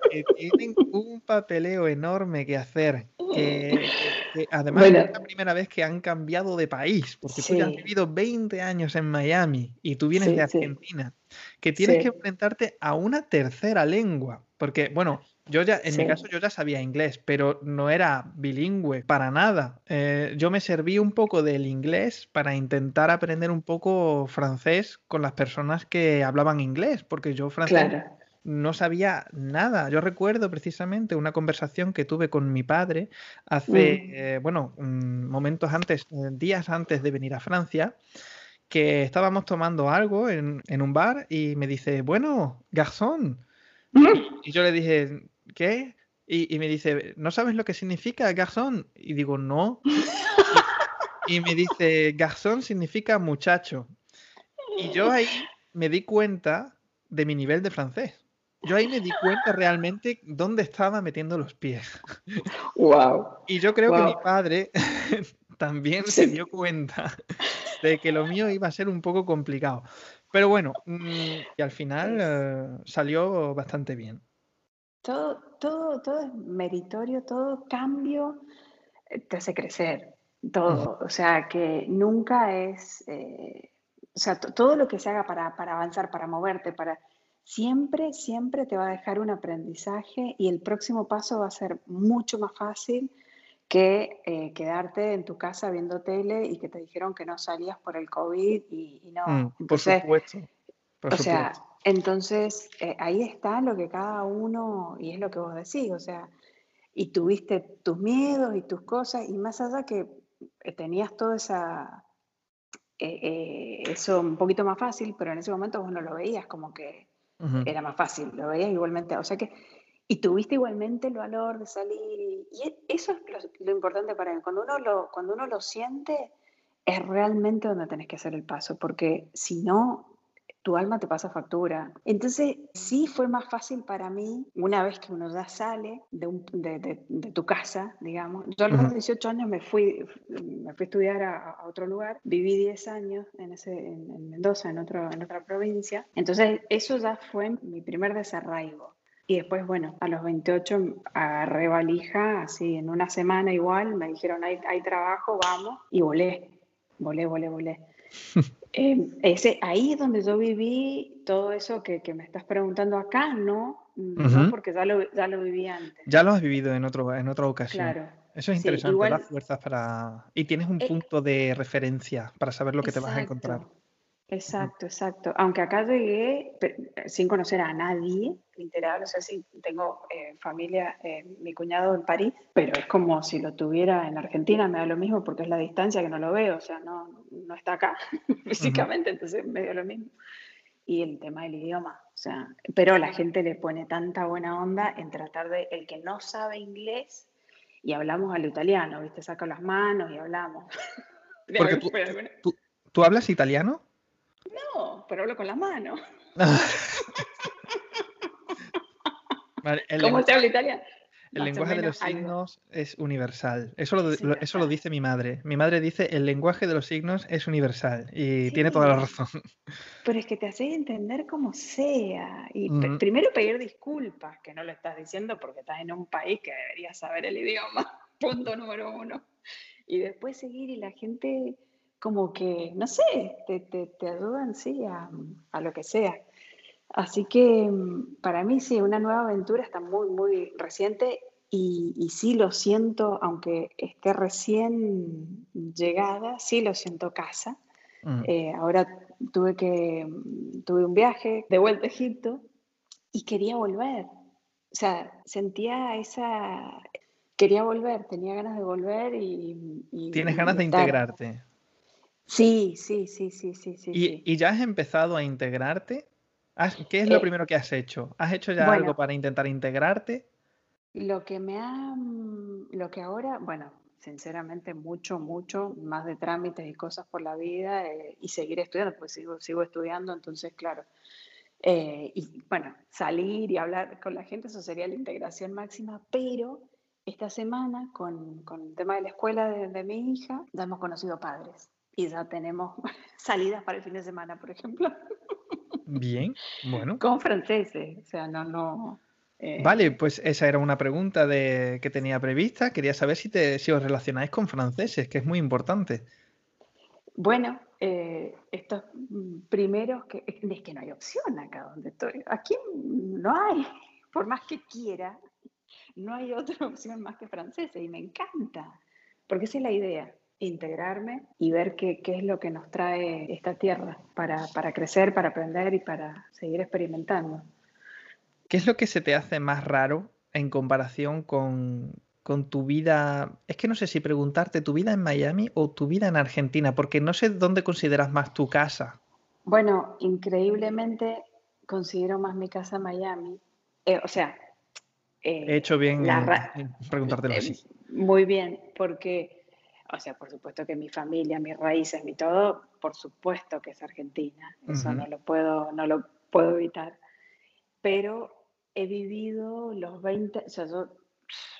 que tienen un papeleo enorme que hacer, que, que además Bueno, es la primera vez que han cambiado de país, porque tú ya has sí, vivido 20 años en Miami y tú vienes de sí, sí, Argentina, que tienes que sí, enfrentarte a una tercera lengua, porque bueno, yo ya, en mi caso sí, yo ya sabía inglés, pero no era bilingüe para nada. Eh, yo me serví un poco del inglés para intentar aprender un poco francés con las personas que hablaban inglés, porque yo francés claro. No sabía nada. Yo recuerdo precisamente una conversación que tuve con mi padre hace, Mm. eh, bueno, mm, momentos antes, eh, días antes de venir a Francia, que estábamos tomando algo en, en un bar y me dice, bueno, garzón. Y, y yo le dije, ¿qué? Y, y me dice, ¿no sabes lo que significa garzón? Y digo, no. Y, y me dice, garzón significa muchacho. Y yo ahí me di cuenta de mi nivel de francés. Yo ahí me di cuenta realmente dónde estaba metiendo los pies. Wow, Y yo creo que mi padre también se dio cuenta de que lo mío iba a ser un poco complicado. Pero bueno, mm, y al final eh, salió bastante bien. todo, todo, todo es meritorio, todo cambio eh, te hace crecer, todo. O sea, que nunca es, eh, o sea, to- todo lo que se haga para, para avanzar, para moverte, para siempre, siempre te va a dejar un aprendizaje y el próximo paso va a ser mucho más fácil que eh, quedarte en tu casa viendo tele y que te dijeron que no salías por el COVID y, y Mm, no. por Entonces, supuesto, por o sea, entonces eh, ahí está lo que cada uno, y es lo que vos decís, o sea, y tuviste tus miedos y tus cosas, y más allá que eh, tenías toda esa, eh, eso un poquito más fácil, pero en ese momento vos no lo veías como que Era más fácil, lo veías igualmente, o sea que, y tuviste igualmente el valor de salir, y, e- eso es lo, lo importante para mí, cuando uno lo, cuando uno lo siente, es realmente donde tenés que hacer el paso, porque si no, tu alma te pasa factura. Entonces, sí fue más fácil para mí, una vez que uno ya sale de, un- de- de- de tu casa, digamos. Yo a los ujú. 18 años me fui, me fui a estudiar a, a otro lugar, viví 10 años en, ese, en, en Mendoza, en, otro, en otra provincia. Entonces, eso ya fue mi primer desarraigo. Y después, bueno, a los 28 agarré valija, así en una semana igual, me dijeron, hay, hay trabajo, vamos, y volé, volé, volé, volé. Eh, ese, ahí es donde yo viví todo eso que, que me estás preguntando acá, no, porque ya lo, ya lo viví antes. Ya lo has vivido en otro, en otra ocasión. Claro, Eso es interesante, igual, fuerzas para... Y tienes un eh, punto de referencia para saber lo que te vas a encontrar. Exacto, exacto. Aunque acá llegué sin conocer a nadie, literal, o sea, sí, tengo eh, familia, eh, mi cuñado en París, pero es como si lo tuviera en Argentina, me da lo mismo porque es la distancia que no lo veo, o sea, no, no está acá físicamente, entonces me dio lo mismo. y el tema del idioma. O sea, pero la gente le pone tanta buena onda en tratar de, el que no sabe inglés, y hablamos al italiano, ¿viste? Saca las manos y hablamos. Porque tú- ¿tú hablas italiano? No, pero hablo con las manos. Vale, ¿Cómo se habla italiano? el lenguaje de los algo. signos es universal. Eso lo, Es lo- eso lo dice mi madre. Mi madre dice el lenguaje de los signos es universal y tiene toda la razón. pero es que te hace entender como sea. Y Ujú, primero pedir disculpas, que no lo estás diciendo porque estás en un país que deberías saber el idioma. Punto número uno. Y después seguir y la gente como que, no sé, te, te, te ayudan, sí, a, a lo que sea. Así que mm, para mí sí, una nueva aventura está muy, muy reciente y, y sí lo siento, aunque esté recién llegada, sí lo siento casa. mm, Eh, ahora tuve que, tuve un viaje de vuelta a Egipto y quería volver. O sea, sentía esa, quería volver, tenía ganas de volver y... Tienes ganas de integrarte. Sí, sí, sí, sí, sí, sí. ¿Y, ya has empezado a integrarte? ¿Qué es lo eh, primero que has hecho? ¿Has hecho ya algo para intentar integrarte? Lo que me ha, lo que ahora, bueno, sinceramente mucho, mucho más de trámites y cosas por la vida eh, y seguir estudiando, pues sigo, sigo estudiando, entonces claro. Eh, y bueno, salir y hablar con la gente, eso sería la integración máxima, pero esta semana con, con el tema de la escuela de, de, mi hija, ya hemos conocido padres y ya tenemos salidas para el fin de semana, por ejemplo. Bien, bueno. Con franceses, o sea, no, no, eh, vale, pues esa era una pregunta de, que tenía prevista. Quería saber si, te, si os relacionáis con franceses, que es muy importante. Bueno, eh, estos primeros, que, es que no hay opción acá donde estoy. Aquí no hay, por más que quiera, no hay otra opción más que franceses y me encanta, porque esa es la idea, integrarme y ver qué, qué es lo que nos trae esta tierra para, para crecer, para aprender y para seguir experimentando. ¿Qué es lo que se te hace más raro en comparación con, tu vida? Es que no sé si preguntarte tu vida en Miami o tu vida en Argentina, porque no sé dónde consideras más tu casa. Bueno, increíblemente considero más mi casa en Miami. Eh, o sea... Eh, He hecho bien en, preguntártelo así. Muy bien, porque, o sea, por supuesto que mi familia, mis raíces, mi todo, por supuesto que es Argentina. Eso no lo puedo, no lo puedo evitar. Pero he vivido los 20, o sea, yo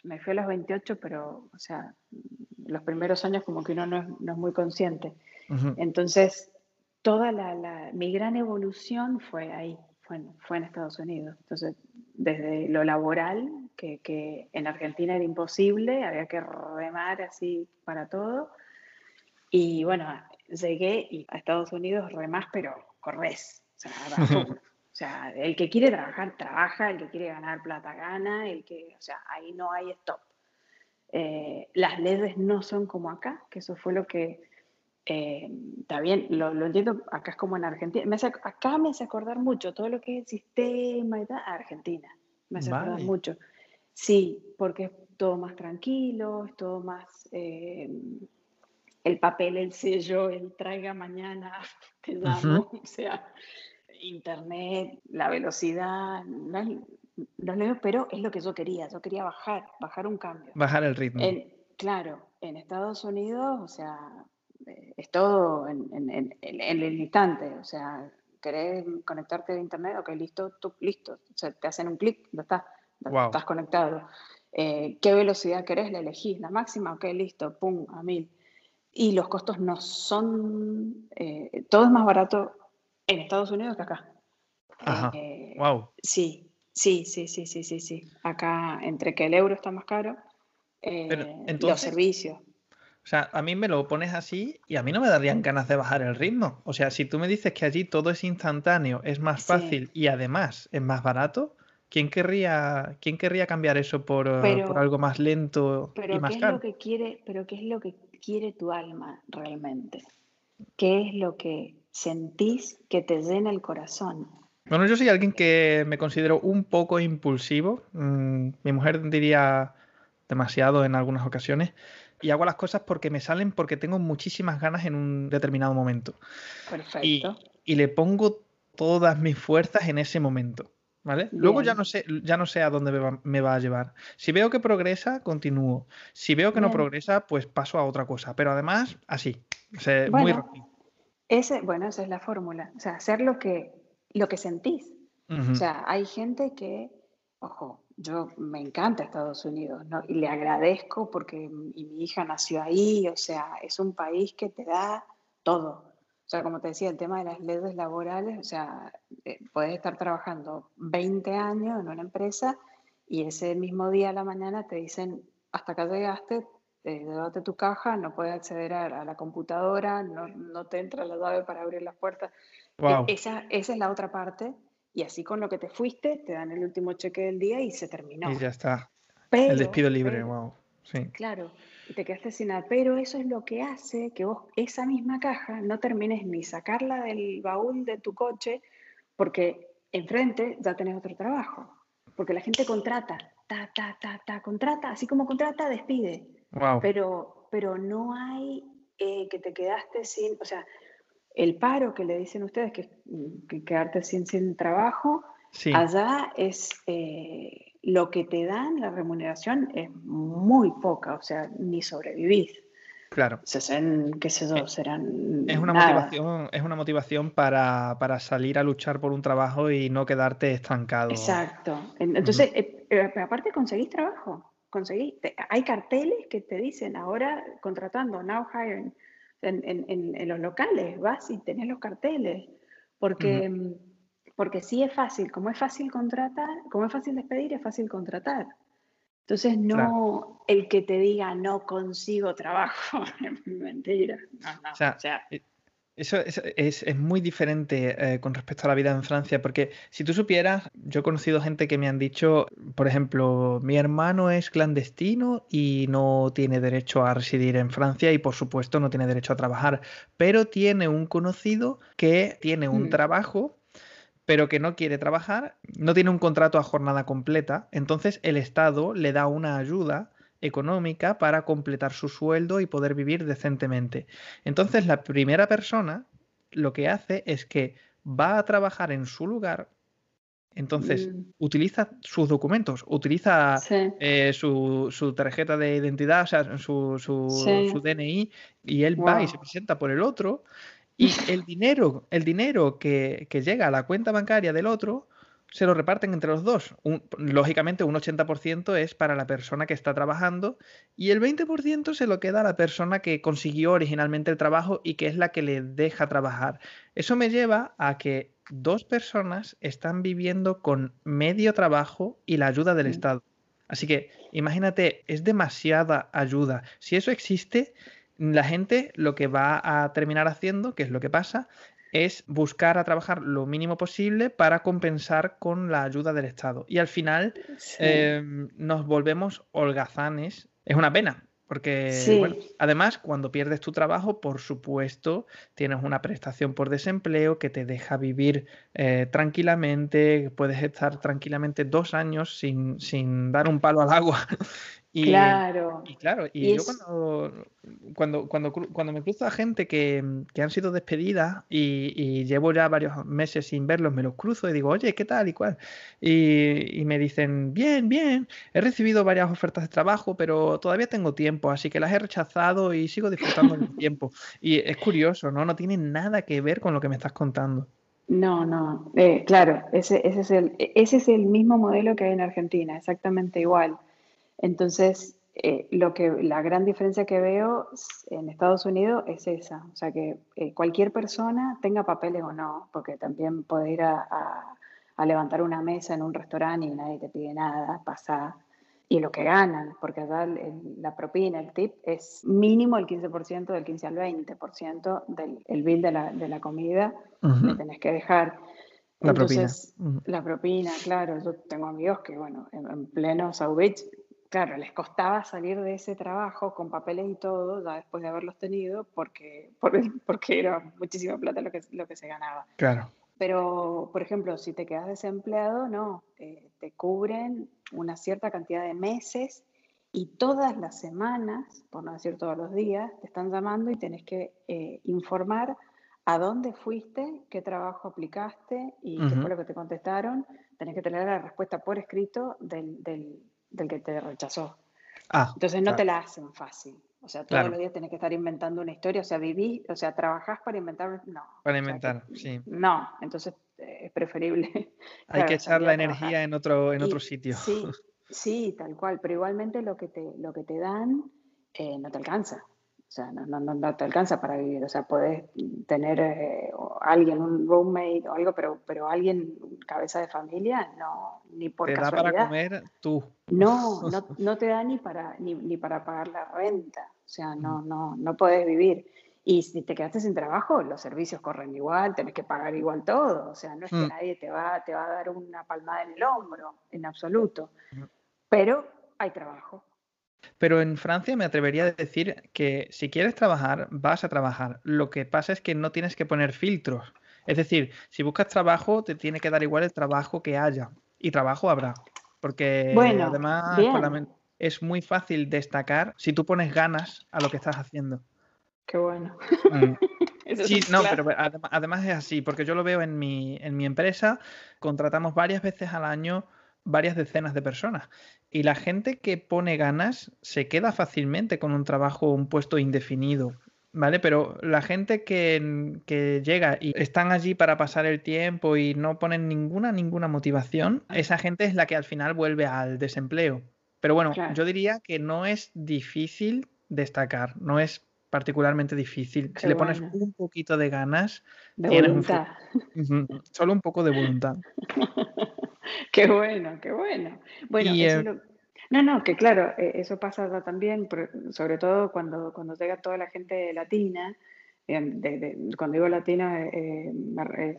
me fui a los 28, pero, o sea, los primeros años como que uno no es, no es muy consciente. Entonces, toda la, la, mi gran evolución fue ahí, fue, fue en Estados Unidos. Entonces, desde lo laboral, que, que, en Argentina era imposible, había que remar así para todo. Y bueno, llegué y a Estados Unidos remás, pero corres. O sea, O sea, el que quiere trabajar, trabaja, el que quiere ganar plata, gana, el que, o sea, ahí no hay stop. Eh, las leyes no son como acá, que eso fue lo que, eh, está bien, lo, entiendo, acá es como en Argentina. Me acá me hace acordar mucho todo lo que es el sistema y tal, Argentina. Me hace acordar mucho. Sí, porque es todo más tranquilo, es todo más... Eh, el papel, el sello, el traiga mañana, te damos, o sea, internet, la velocidad, no, leo, pero es lo que yo quería, yo quería bajar, bajar un cambio. Bajar el ritmo. claro, en Estados Unidos, o sea, eh, es todo en, en, el instante, o sea, querés conectarte a internet, ok, listo, tú, listo, o sea, te hacen un clic, ya está, estás conectado. Eh, ¿Qué velocidad querés? La elegís, la máxima, ok, listo, pum, a mil. Y los costos no son, eh, todo es más barato en Estados Unidos que acá. Ajá. wow. Eh, sí, sí, sí, sí, sí, sí, sí. Acá, entre que el euro está más caro, eh, los servicios. O sea, a mí me lo pones así y a mí no me darían ganas de bajar el ritmo. O sea, si tú me dices que allí todo es instantáneo, es más fácil y además es más barato, ¿quién querría, quién querría cambiar eso por, algo más lento y más ¿qué caro? Es lo que quiere, pero ¿qué es lo que quiere tu alma realmente? ¿Qué es lo que sentís que te llena el corazón. Bueno, yo soy alguien que me considero un poco impulsivo. Mm, mi mujer diría demasiado en algunas ocasiones. Y hago las cosas porque me salen porque tengo muchísimas ganas en un determinado momento. Perfecto. Y, le pongo todas mis fuerzas en ese momento. ¿Vale? Luego ya no sé, ya no sé a dónde me va, a llevar. Si veo que progresa, continúo. Si veo que no progresa, pues paso a otra cosa. Pero además, así. muy rápido. Ese, bueno, esa es la fórmula. O sea, hacer lo que, lo que sentís. O sea, hay gente que, ojo, yo me encanta Estados Unidos, ¿no? Y le agradezco porque y mi hija nació ahí, o sea, es un país que te da todo. O sea, como te decía, el tema de las leyes laborales, o sea, eh, puedes estar trabajando 20 años en una empresa y ese mismo día a la mañana te dicen, hasta acá llegaste, eh, tu caja, no puedes acceder a, la computadora, no, no, te entra la llave para abrir las puertas. E, esa, esa, es la otra parte. Y así con lo que te fuiste, te dan el último cheque del día y se terminó. Y ya está. el despido libre, wow. Sí. Claro. Y te quedaste sin nada. Pero eso es lo que hace que vos esa misma caja no termines ni sacarla del baúl de tu coche porque enfrente ya tenés otro trabajo. Porque la gente contrata, ta, ta, ta, ta, contrata, así como contrata, despide. Pero, pero no hay eh, que te quedaste sin, o sea, el paro que le dicen ustedes, que, que quedarte sin, sin trabajo, allá es eh, lo que te dan, la remuneración es muy poca, o sea, ni sobrevivís. Claro. Se qué sé yo, eh, serán. Es una motivación, es una motivación para, salir a luchar por un trabajo y no quedarte estancado. Exacto. Entonces, eh, aparte conseguís trabajo. Conseguís. hay carteles que te dicen ahora contratando, now hiring. En, los locales, vas y tenés los carteles. Porque. Porque sí es fácil, como es fácil contratar, como es fácil despedir, es fácil contratar. Entonces, no el que te diga no consigo trabajo, mentira. o sea, eh, eso es, muy diferente eh, con respecto a la vida en Francia, porque si tú supieras, yo he conocido gente que me han dicho, por ejemplo, mi hermano es clandestino y no tiene derecho a residir en Francia y por supuesto no tiene derecho a trabajar, pero tiene un conocido que tiene un mm. trabajo pero que no quiere trabajar, no tiene un contrato a jornada completa, entonces el Estado le da una ayuda económica para completar su sueldo y poder vivir decentemente. Entonces la primera persona lo que hace es que va a trabajar en su lugar, entonces mm. utiliza sus documentos, utiliza eh, su, tarjeta de identidad, o sea, su, su DNI, y él va y se presenta por el otro y el dinero, el dinero que, llega a la cuenta bancaria del otro se lo reparten entre los dos. lógicamente, un 80% es para la persona que está trabajando y el 20% se lo queda a la persona que consiguió originalmente el trabajo y que es la que le deja trabajar. Eso me lleva a que dos personas están viviendo con medio trabajo y la ayuda del Estado. Así que imagínate, es demasiada ayuda. Si eso existe, la gente lo que va a terminar haciendo, que es lo que pasa, es buscar a trabajar lo mínimo posible para compensar con la ayuda del Estado. Y al final em, nos volvemos holgazanes. Es una pena, porque además cuando pierdes tu trabajo, por supuesto, tienes una prestación por desempleo que te deja vivir eh, tranquilamente, puedes estar tranquilamente dos años sin, sin dar un palo al agua y, claro. Y claro, y, yo cuando, cuando, cuando, me cruzo a gente que, han sido despedidas y, llevo ya varios meses sin verlos, me los cruzo y digo, oye, ¿qué tal y cuál? Y, me dicen, bien, bien, he recibido varias ofertas de trabajo, pero todavía tengo tiempo, así que las he rechazado y sigo disfrutando del tiempo. Y es curioso, ¿no? No tiene nada que ver con lo que me estás contando. No, no, eh, claro, ese, ese, es el, ese es el mismo modelo que hay en Argentina, exactamente igual. Entonces, eh, lo que, la gran diferencia que veo en Estados Unidos es esa, o sea, que eh, cualquier persona tenga papeles o no, porque también puede ir a, levantar una mesa en un restaurante y nadie te pide nada, pasa, y lo que ganan, porque allá la propina, el tip, es mínimo el 15%, del 15 al 20% del el bill de la, de la comida que tenés que dejar. La propina. La propina, claro. Yo tengo amigos que, bueno, en, pleno South Beach claro, les costaba salir de ese trabajo con papeles y todo, ya después de haberlos tenido, porque, porque era muchísima plata lo que, lo que se ganaba. Claro. Pero, por ejemplo, si te quedas desempleado, no, eh, te cubren una cierta cantidad de meses y todas las semanas, por no decir todos los días, te están llamando y tenés que eh, informar a dónde fuiste, qué trabajo aplicaste y qué fue lo que te contestaron. Tenés que tener la respuesta por escrito del, del, del que te rechazó. Ah, Entonces no te la hacen fácil. O sea, todos los días tenés que estar inventando una historia. O sea, vivís, o sea, trabajás para inventar. No. Para inventar, sí. No, entonces es preferible. Hay que echar la energía en otro, en otro sitio. Sí, sí, tal cual. Pero igualmente lo que te, lo que te dan eh, no te alcanza. O sea, no, no, no, te alcanza para vivir. O sea, podés tener eh, alguien, un roommate o algo, pero, pero alguien, cabeza de familia, no, ni por ¿Te da para comer tú? No, no, no te da ni para, ni, ni, para pagar la renta. O sea, no, no, no podés vivir. Y si te quedaste sin trabajo, los servicios corren igual, tenés que pagar igual todo. O sea, no es que mm. nadie te va, te va a dar una palmada en el hombro, en absoluto. Pero hay trabajo. Pero en Francia me atrevería a decir que si quieres trabajar, vas a trabajar. Lo que pasa es que no tienes que poner filtros. Es decir, si buscas trabajo, te tiene que dar igual el trabajo que haya. Y trabajo habrá. Porque además es muy fácil destacar si tú pones ganas a lo que estás haciendo. Qué bueno. Mm. sí, no, pero además, es así, porque yo lo veo en mi, en mi empresa, contratamos varias veces al año varias decenas de personas. Y la gente que pone ganas se queda fácilmente con un trabajo, un puesto indefinido. ¿Vale? Pero la gente que, que, llega y están allí para pasar el tiempo y no ponen ninguna, ninguna motivación, esa gente es la que al final vuelve al desempleo. Pero bueno, yo diría que no es difícil destacar, no es particularmente difícil. si le pones un poquito de ganas, tienes Un... Solo un poco de voluntad. qué bueno, qué bueno. Bueno, eh, no, no, que claro, eh, eso pasa también, sobre todo cuando, cuando llega toda la gente latina, cuando digo latina, eh,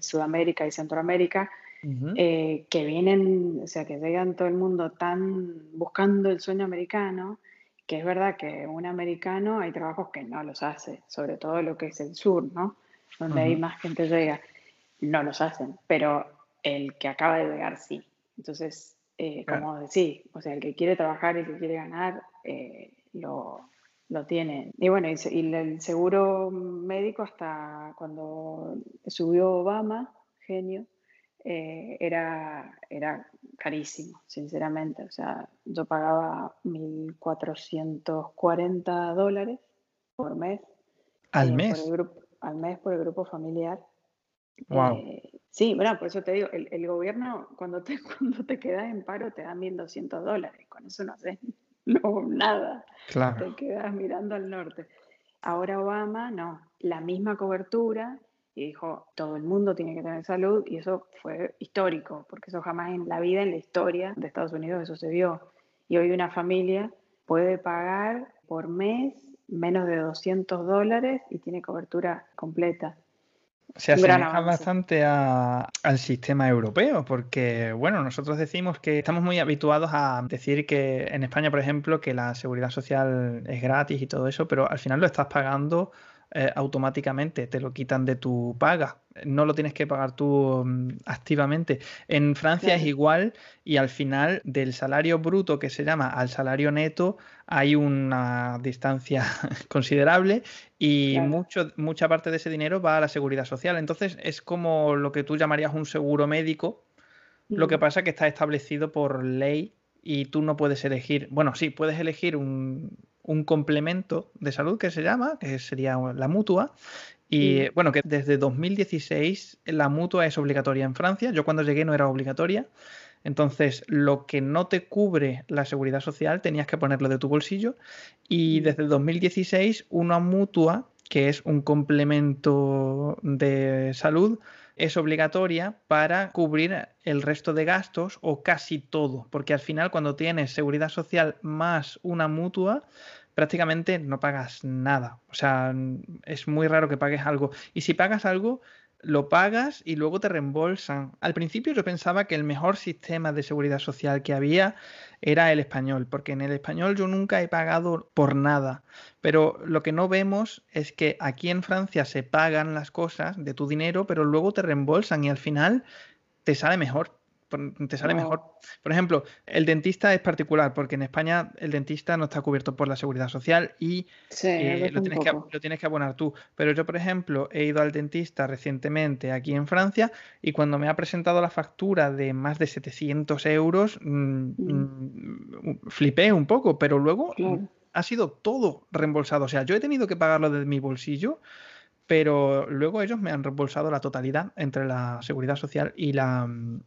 Sudamérica y Centroamérica, que vienen, o sea, que llegan todo el mundo tan buscando el sueño americano, que es verdad que un americano hay trabajos que no los hace, sobre todo lo que es el sur, ¿no? Donde hay más gente llega, no los hacen, pero el que acaba de llegar sí. Entonces, eh, como decís, o sea, el que quiere trabajar y el que quiere ganar, eh, lo, lo, tiene. Y bueno, y, y, el seguro médico hasta cuando subió Obama, genio, eh, era, era carísimo, sinceramente. O sea, yo pagaba 1.440 dólares por mes. ¿Al mes? Por el grupo, al mes por el grupo familiar. Wow. Eh, sí, bueno, por eso te digo, el, el, gobierno cuando te, cuando te quedas en paro te dan 1.200 dólares. Con eso no haces no, nada. Claro. Te quedas mirando al norte. Ahora Obama, no. La misma cobertura y dijo, todo el mundo tiene que tener salud y eso fue histórico, porque eso jamás en la vida, en la historia de Estados Unidos eso se vio. Y hoy una familia puede pagar por mes menos de 200 dólares y tiene cobertura completa. Se asemeja bastante al sistema europeo, porque, bueno, nosotros decimos que estamos muy habituados a decir que en España, por ejemplo, que la seguridad social es gratis y todo eso, pero al final lo estás pagando eh, automáticamente, te lo quitan de tu paga. No lo tienes que pagar tú mm, activamente. En Francia es igual y al final del salario bruto que se llama al salario neto hay una distancia considerable y mucho, mucha parte de ese dinero va a la seguridad social. Entonces es como lo que tú llamarías un seguro médico. Lo que mm. pasa es que está establecido por ley y tú no puedes elegir, bueno, sí, puedes elegir un, un complemento de salud que se llama, que sería la mutua. Y bueno, que desde 2016 la mutua es obligatoria en Francia. Yo cuando llegué no era obligatoria. Entonces, lo que no te cubre la seguridad social tenías que ponerlo de tu bolsillo. Y desde 2016, una mutua, que es un complemento de salud, es obligatoria para cubrir el resto de gastos o casi todo, porque al final cuando tienes seguridad social más una mutua, prácticamente no pagas nada. O sea, es muy raro que pagues algo. Y si pagas algo, lo pagas y luego te reembolsan. Al principio yo pensaba que el mejor sistema de seguridad social que había era el español, porque en el español yo nunca he pagado por nada. Pero lo que no vemos es que aquí en Francia se pagan las cosas de tu dinero, pero luego te reembolsan y al final te sale mejor te sale mejor. Por ejemplo, el dentista es particular porque en España el dentista no está cubierto por la seguridad social y eh, lo, tienes que, lo, tienes que, abonar tú. Pero yo, por ejemplo, he ido al dentista recientemente aquí en Francia y cuando me ha presentado la factura de más de 700 euros, mm, mm, flipé un poco, pero luego ha sido todo reembolsado. O sea, yo he tenido que pagarlo de mi bolsillo pero luego ellos me han reembolsado la totalidad entre la seguridad social y la,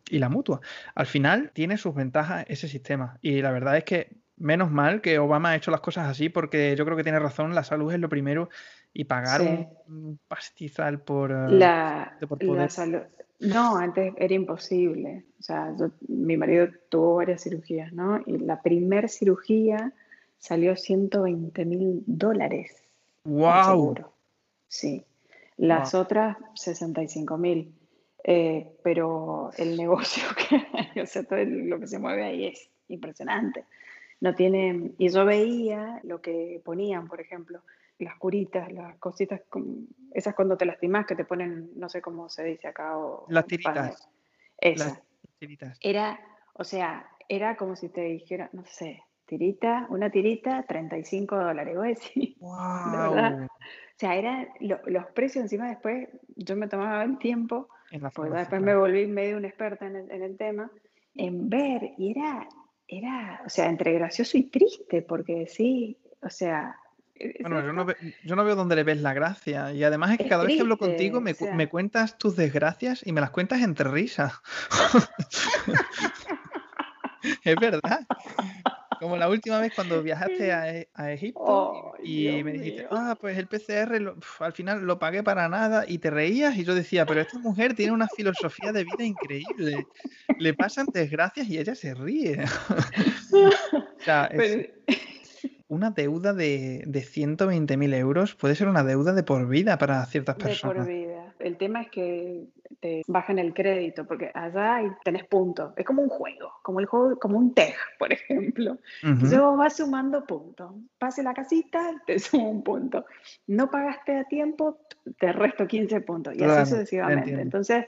y la mutua. Al final tiene sus ventajas ese sistema y la verdad es que menos mal que Obama ha hecho las cosas así porque yo creo que tiene razón, la salud es lo primero y pagar un pastizal por, eh, la, salud. No, antes era imposible. O sea, mi marido tuvo varias cirugías, ¿no? Y la primer cirugía salió 120 mil dólares. ¡Wow! Sí. Las otras, 65 mil. Eh, pero el negocio que o sea, todo lo que se mueve ahí es impresionante. no tiene, y yo veía lo que ponían, por ejemplo, las curitas, las cositas, esas cuando te lastimas que te ponen, no sé cómo se dice acá. O, las tiritas. Esas. tiritas. Era, o sea, era como si te dijera, no sé, tirita, una tirita, 35 dólares. Voy a decir, verdad. O sea, eran los precios encima después, yo me tomaba el tiempo, porque después me volví medio una experta en el, en el tema, en ver, y era, era, o sea, entre gracioso y triste, porque sí, o sea, e-, bueno, yo no, yo no, veo dónde le ves la gracia. Y además es que cada vez que hablo contigo me, me, cuentas tus desgracias y me las cuentas entre risas. es verdad. Como la última vez cuando viajaste a, e, Egipto y, me dijiste, ah, pues el PCR al final lo pagué para nada y te reías y yo decía, pero esta mujer tiene una filosofía de vida increíble. Le pasan desgracias y ella se ríe. o sea, una deuda de, de 120.000 euros puede ser una deuda de por vida para ciertas personas. De por vida. El tema es que te bajan el crédito, porque allá tenés puntos. Es como un juego, como el juego, como un TEG, por ejemplo. Yo vas sumando puntos. Pase la casita, te sumo un punto. No pagaste a tiempo, te resto 15 puntos. Y así sucesivamente. Entonces,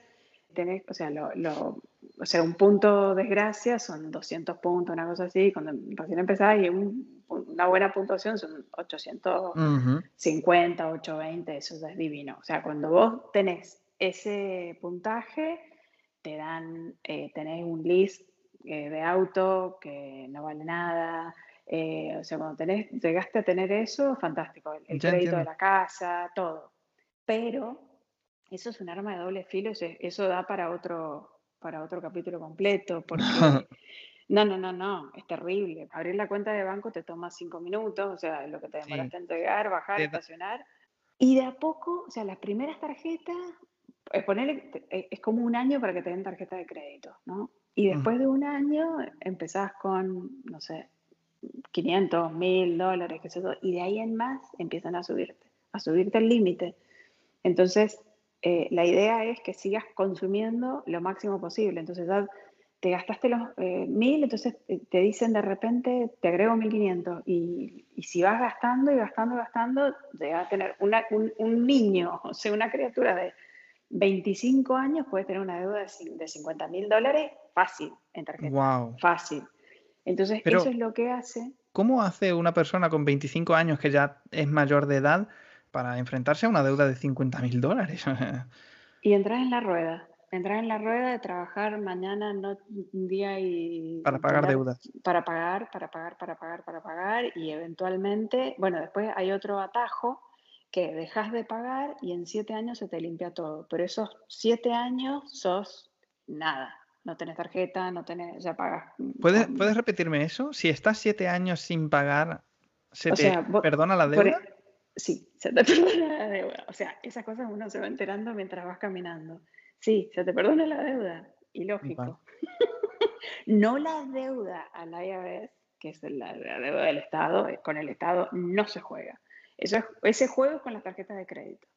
tenés, o sea, lo, lo o sea, un punto desgracia son 200 puntos, una cosa así, cuando recién empezás y una buena puntuación son 850, 820, eso es divino. O sea, cuando vos tenés ese puntaje, te dan, eh, tenés un list eh, de auto que no vale nada. Eh, o sea, cuando tenés, llegaste a tener eso, fantástico, el, crédito de la casa, todo. Pero eso es un arma de doble filo, eso da para otro, para otro capítulo completo, porque no, no, no, no, es terrible. Abrir la cuenta de banco te toma cinco minutos, o sea, lo que te demoraste en llegar, bajar, estacionar. Y de a poco, o sea, las primeras tarjetas, es, poner, es como un año para que te den tarjeta de crédito, ¿no? Y después de un año empezás con, no sé, 500, 1000 dólares, qué sé yo, y de ahí en más empiezan a subirte, a subirte el límite. Entonces, eh, la idea es que sigas consumiendo lo máximo posible. Entonces ya te gastaste los eh, mil, entonces eh, te dicen de repente, te agrego 1500. Y, y si vas gastando y gastando y gastando, llegas a tener un, niño, o sea, una criatura de 25 años puede tener una deuda de, de 50 mil dólares fácil en tarjeta. Wow. Fácil. Entonces, eso es lo que hace. ¿Cómo hace una persona con 25 años que ya es mayor de edad para enfrentarse a una deuda de 50 mil dólares. y entrar en la rueda, entrar en la rueda de trabajar mañana, no un día y... Para pagar deudas. Para pagar, para pagar, para pagar, para pagar y eventualmente, bueno, después hay otro atajo que dejas de pagar y en siete años se te limpia todo, pero esos siete años sos nada, no tenés tarjeta, no tenés, ya pagas. ¿Puedes, ¿Puedes repetirme eso? Si estás siete años sin pagar, ¿se te perdona la deuda? Sí, se te perdona la deuda. O sea, esas cosas uno se va enterando mientras vas caminando. Sí, se te perdona la deuda. Y lógico. no la deuda al IRS, que es la, deuda del Estado, eh, con el Estado no se juega. Eso ese juego es con las tarjetas de crédito.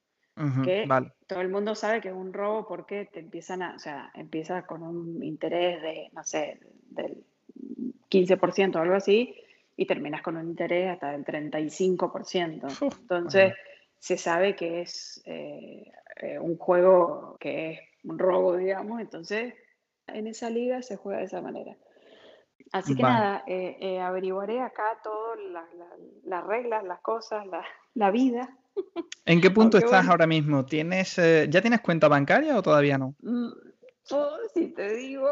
que todo el mundo sabe que es un robo porque te empiezan a, o sea, empieza con un interés de, no sé, del 15% o algo así, y terminas con un interés hasta del 35%. Entonces, se sabe que es eh, eh, un juego que es un robo, digamos, entonces en esa liga se juega de esa manera. Así que nada, eh, averiguaré acá todas las reglas, las cosas, la, vida. ¿En qué punto estás ahora mismo? ¿Tienes, ¿Ya tienes cuenta bancaria o todavía no? Mm, oh, si te digo.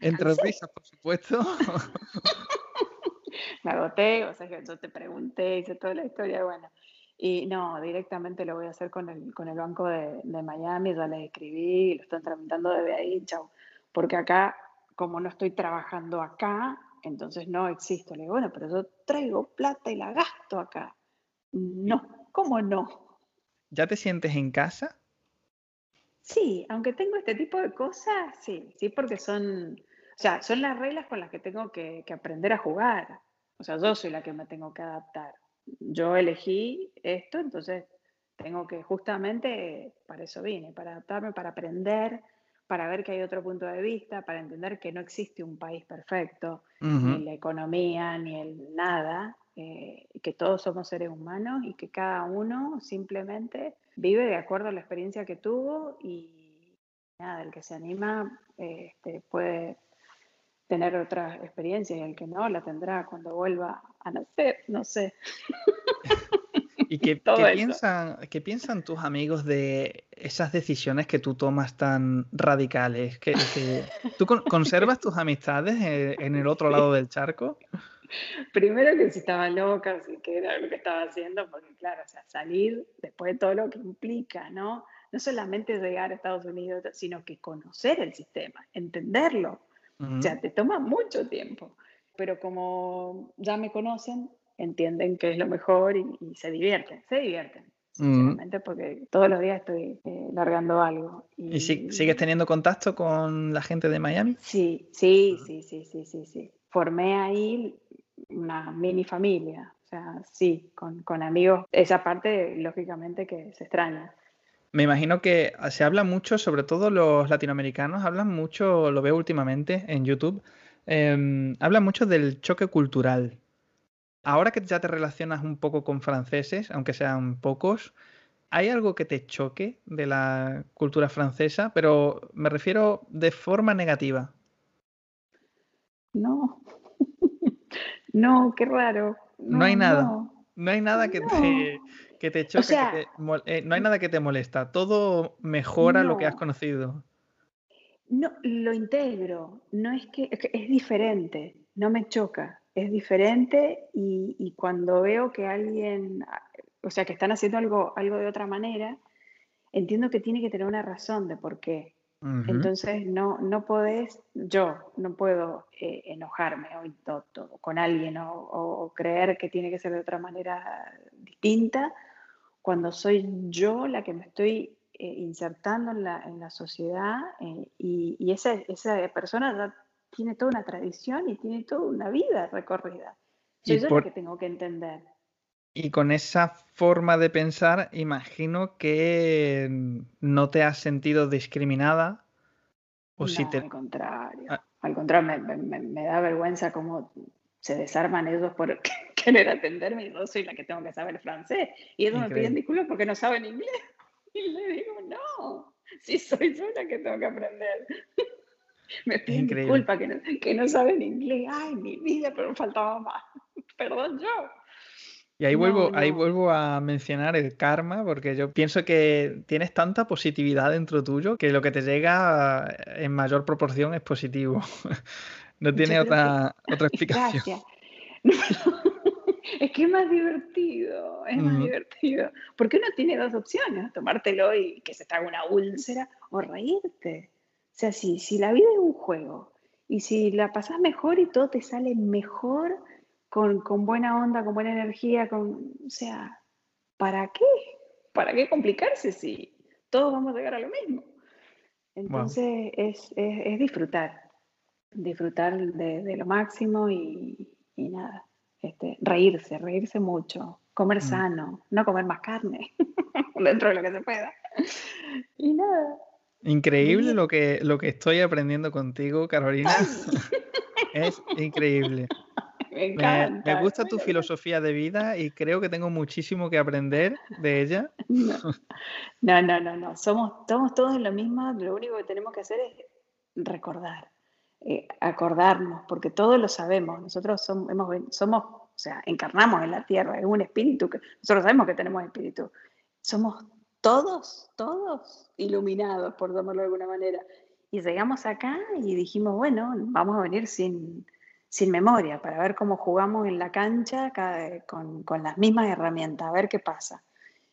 Entre risas, por supuesto. Me agoté, o sea yo te pregunté, hice toda la historia, bueno. Y no, directamente lo voy a hacer con el, con el banco de, de Miami, ya les escribí, lo están tramitando desde ahí, chao. Porque acá, como no estoy trabajando acá, entonces no existo. Le digo, bueno, pero yo traigo plata y la gasto acá. No, ¿cómo no? ¿Ya te sientes en casa? Sí, aunque tengo este tipo de cosas, sí, sí, porque son, o sea, son las reglas con las que tengo que, aprender a jugar. O sea, yo soy la que me tengo que adaptar. Yo elegí esto, entonces tengo que justamente, para eso vine, para adaptarme, para aprender, para ver que hay otro punto de vista, para entender que no existe un país perfecto, ni la economía, ni el nada, eh, que todos somos seres humanos y que cada uno simplemente vive de acuerdo a la experiencia que tuvo y nada, el que se anima este, puede tener otra experiencia y el que no la tendrá cuando vuelva a nacer, no sé. ¿Y qué, piensan, qué piensan tus amigos de esas decisiones que tú tomas tan radicales? ¿Que, tú conservas tus amistades eh, en el otro lado del charco? Primero que si estaba loca, si que era lo que estaba haciendo, porque claro, o sea, salir después de todo lo que implica, ¿no? No solamente llegar a Estados Unidos, sino que conocer el sistema, entenderlo. O sea, te toma mucho tiempo. Pero como ya me conocen, entienden que es lo mejor y, se divierten, se divierten. Sinceramente, porque todos los días estoy eh, largando algo. Y, sigues teniendo contacto con la gente de Miami? Sí, sí, sí, sí, sí, sí, sí. Formé ahí una mini familia, o sea, sí, con, con amigos. Esa parte, lógicamente, que se extraña. Me imagino que se habla mucho, sobre todo los latinoamericanos, hablan mucho, lo veo últimamente en YouTube, eh, hablan mucho del choque cultural Ahora que ya te relacionas un poco con franceses, aunque sean pocos, ¿hay algo que te choque de la cultura francesa? Pero me refiero de forma negativa. No. No, qué raro. No, hay nada. No, hay nada que te, que te choque. Eh, no hay nada que te molesta. Todo mejora lo que has conocido. No, lo integro. No es que es diferente. No me choca es diferente y, cuando veo que alguien, o sea, que están haciendo algo, algo de otra manera, entiendo que tiene que tener una razón de por qué. Entonces no, no podés, yo no puedo eh, enojarme o, con alguien o, creer que tiene que ser de otra manera distinta cuando soy yo la que me estoy eh, insertando en la, en la sociedad eh, y, y, esa, esa persona tiene toda una tradición y tiene toda una vida recorrida. Eso es lo que tengo que entender. Y con esa forma de pensar, imagino que no te has sentido discriminada. O si te... Al contrario. Ah. Al contrario, me, da vergüenza cómo se desarman ellos por querer atenderme y yo soy la que tengo que saber francés. Y ellos me piden disculpas porque no saben inglés. Y le digo, no, si soy yo la que tengo que aprender. Me piden disculpas que no, que no saben inglés. Ay, mi vida, pero faltaba más. Perdón yo. Y ahí, vuelvo, ahí vuelvo a mencionar el karma, porque yo pienso que tienes tanta positividad dentro tuyo que lo que te llega en mayor proporción es positivo. No tiene otra, otra explicación. Gracias. es que es más divertido, es más divertido. Porque uno tiene dos opciones, tomártelo y que se te haga una úlcera o reírte sea, si, la vida es un juego y si la pasas mejor y todo te sale mejor, con, buena onda, con buena energía, con, o sea, ¿para qué? ¿Para qué complicarse si todos vamos a llegar a lo mismo? Entonces es, disfrutar, disfrutar de, lo máximo y, nada, este, reírse, reírse mucho, comer mm. sano, no comer más carne, dentro de lo que se pueda. Y nada, Increíble lo que, lo que estoy aprendiendo contigo, Carolina. es increíble. Me, encanta, me, gusta tu filosofía de vida y creo que tengo muchísimo que aprender de ella. No, no, no, no. Somos, somos todos lo mismo. Lo único que tenemos que hacer es recordar, eh, acordarnos, porque todos lo sabemos. Nosotros somos, hemos, somos, o sea, encarnamos en la tierra, es un espíritu que nosotros sabemos que tenemos espíritu. Somos todos, todos iluminados, por llamarlo de alguna manera. Y llegamos acá y dijimos, bueno, vamos a venir sin, sin memoria para ver cómo jugamos en la cancha con, con las mismas herramientas, a ver qué pasa.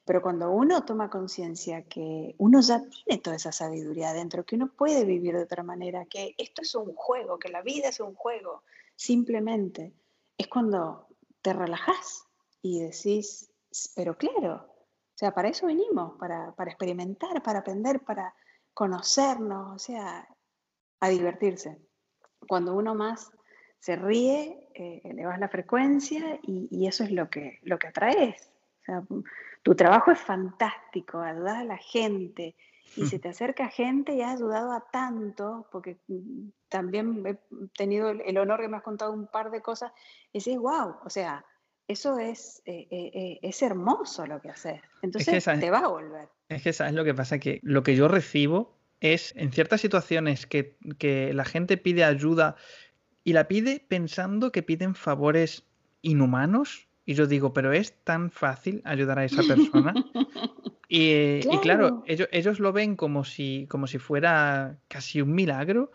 Pero cuando uno toma conciencia que uno ya tiene toda esa sabiduría adentro, que uno puede vivir de otra manera, que esto es un juego, que la vida es un juego, simplemente, es cuando te relajas y decís, pero claro, o sea, para eso venimos, para, experimentar, para aprender, para conocernos, o sea, a divertirse. Cuando uno más se ríe, eh, elevas la frecuencia y, eso es lo que, lo que atraes. O sea, tu trabajo es fantástico, ayudas a la gente y se te acerca gente y has ayudado a tanto, porque mm, también he tenido el honor que me has contado un par de cosas, y dices, wow, o sea, eso es, eh, eh, eh, es hermoso lo que haces. Entonces te va a volver. Es que sabes lo que pasa, que lo que yo recibo es en ciertas situaciones que, que la gente pide ayuda y la pide pensando que piden favores inhumanos. Y yo digo, pero es tan fácil ayudar a esa persona. y, claro. ellos, ellos, lo ven como si, como si fuera casi un milagro.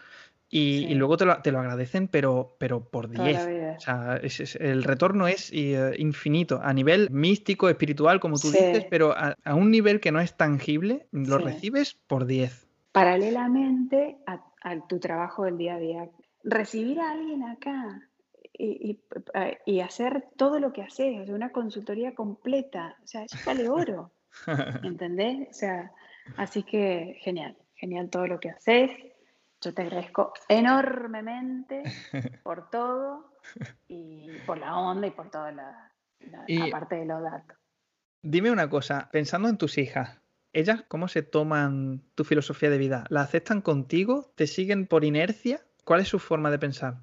Y, luego te lo, te lo, agradecen, pero, pero por 10. O sea, el retorno es eh, infinito. A nivel místico, espiritual, como tú dices, pero a, un nivel que no es tangible, lo recibes por 10. Paralelamente a, tu trabajo del día a día. Recibir a alguien acá y, y, hacer todo lo que haces, o sea, una consultoría completa, o sea, eso vale oro. ¿Entendés? O sea, así que genial, genial todo lo que haces. Yo te agradezco enormemente por todo y por la onda y por toda la, parte de los datos. Dime una cosa, pensando en tus hijas, ¿ellas cómo se toman tu filosofía de vida? ¿La aceptan contigo? ¿Te siguen por inercia? ¿Cuál es su forma de pensar?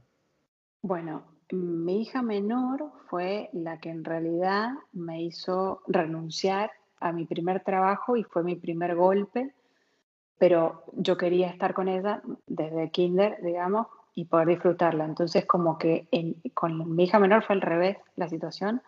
Bueno, mi hija menor fue la que en realidad me hizo renunciar a mi primer trabajo y fue mi primer golpe pero yo quería estar con ella desde kinder, digamos, y poder disfrutarla. Entonces, como que con mi hija menor fue al revés la situación.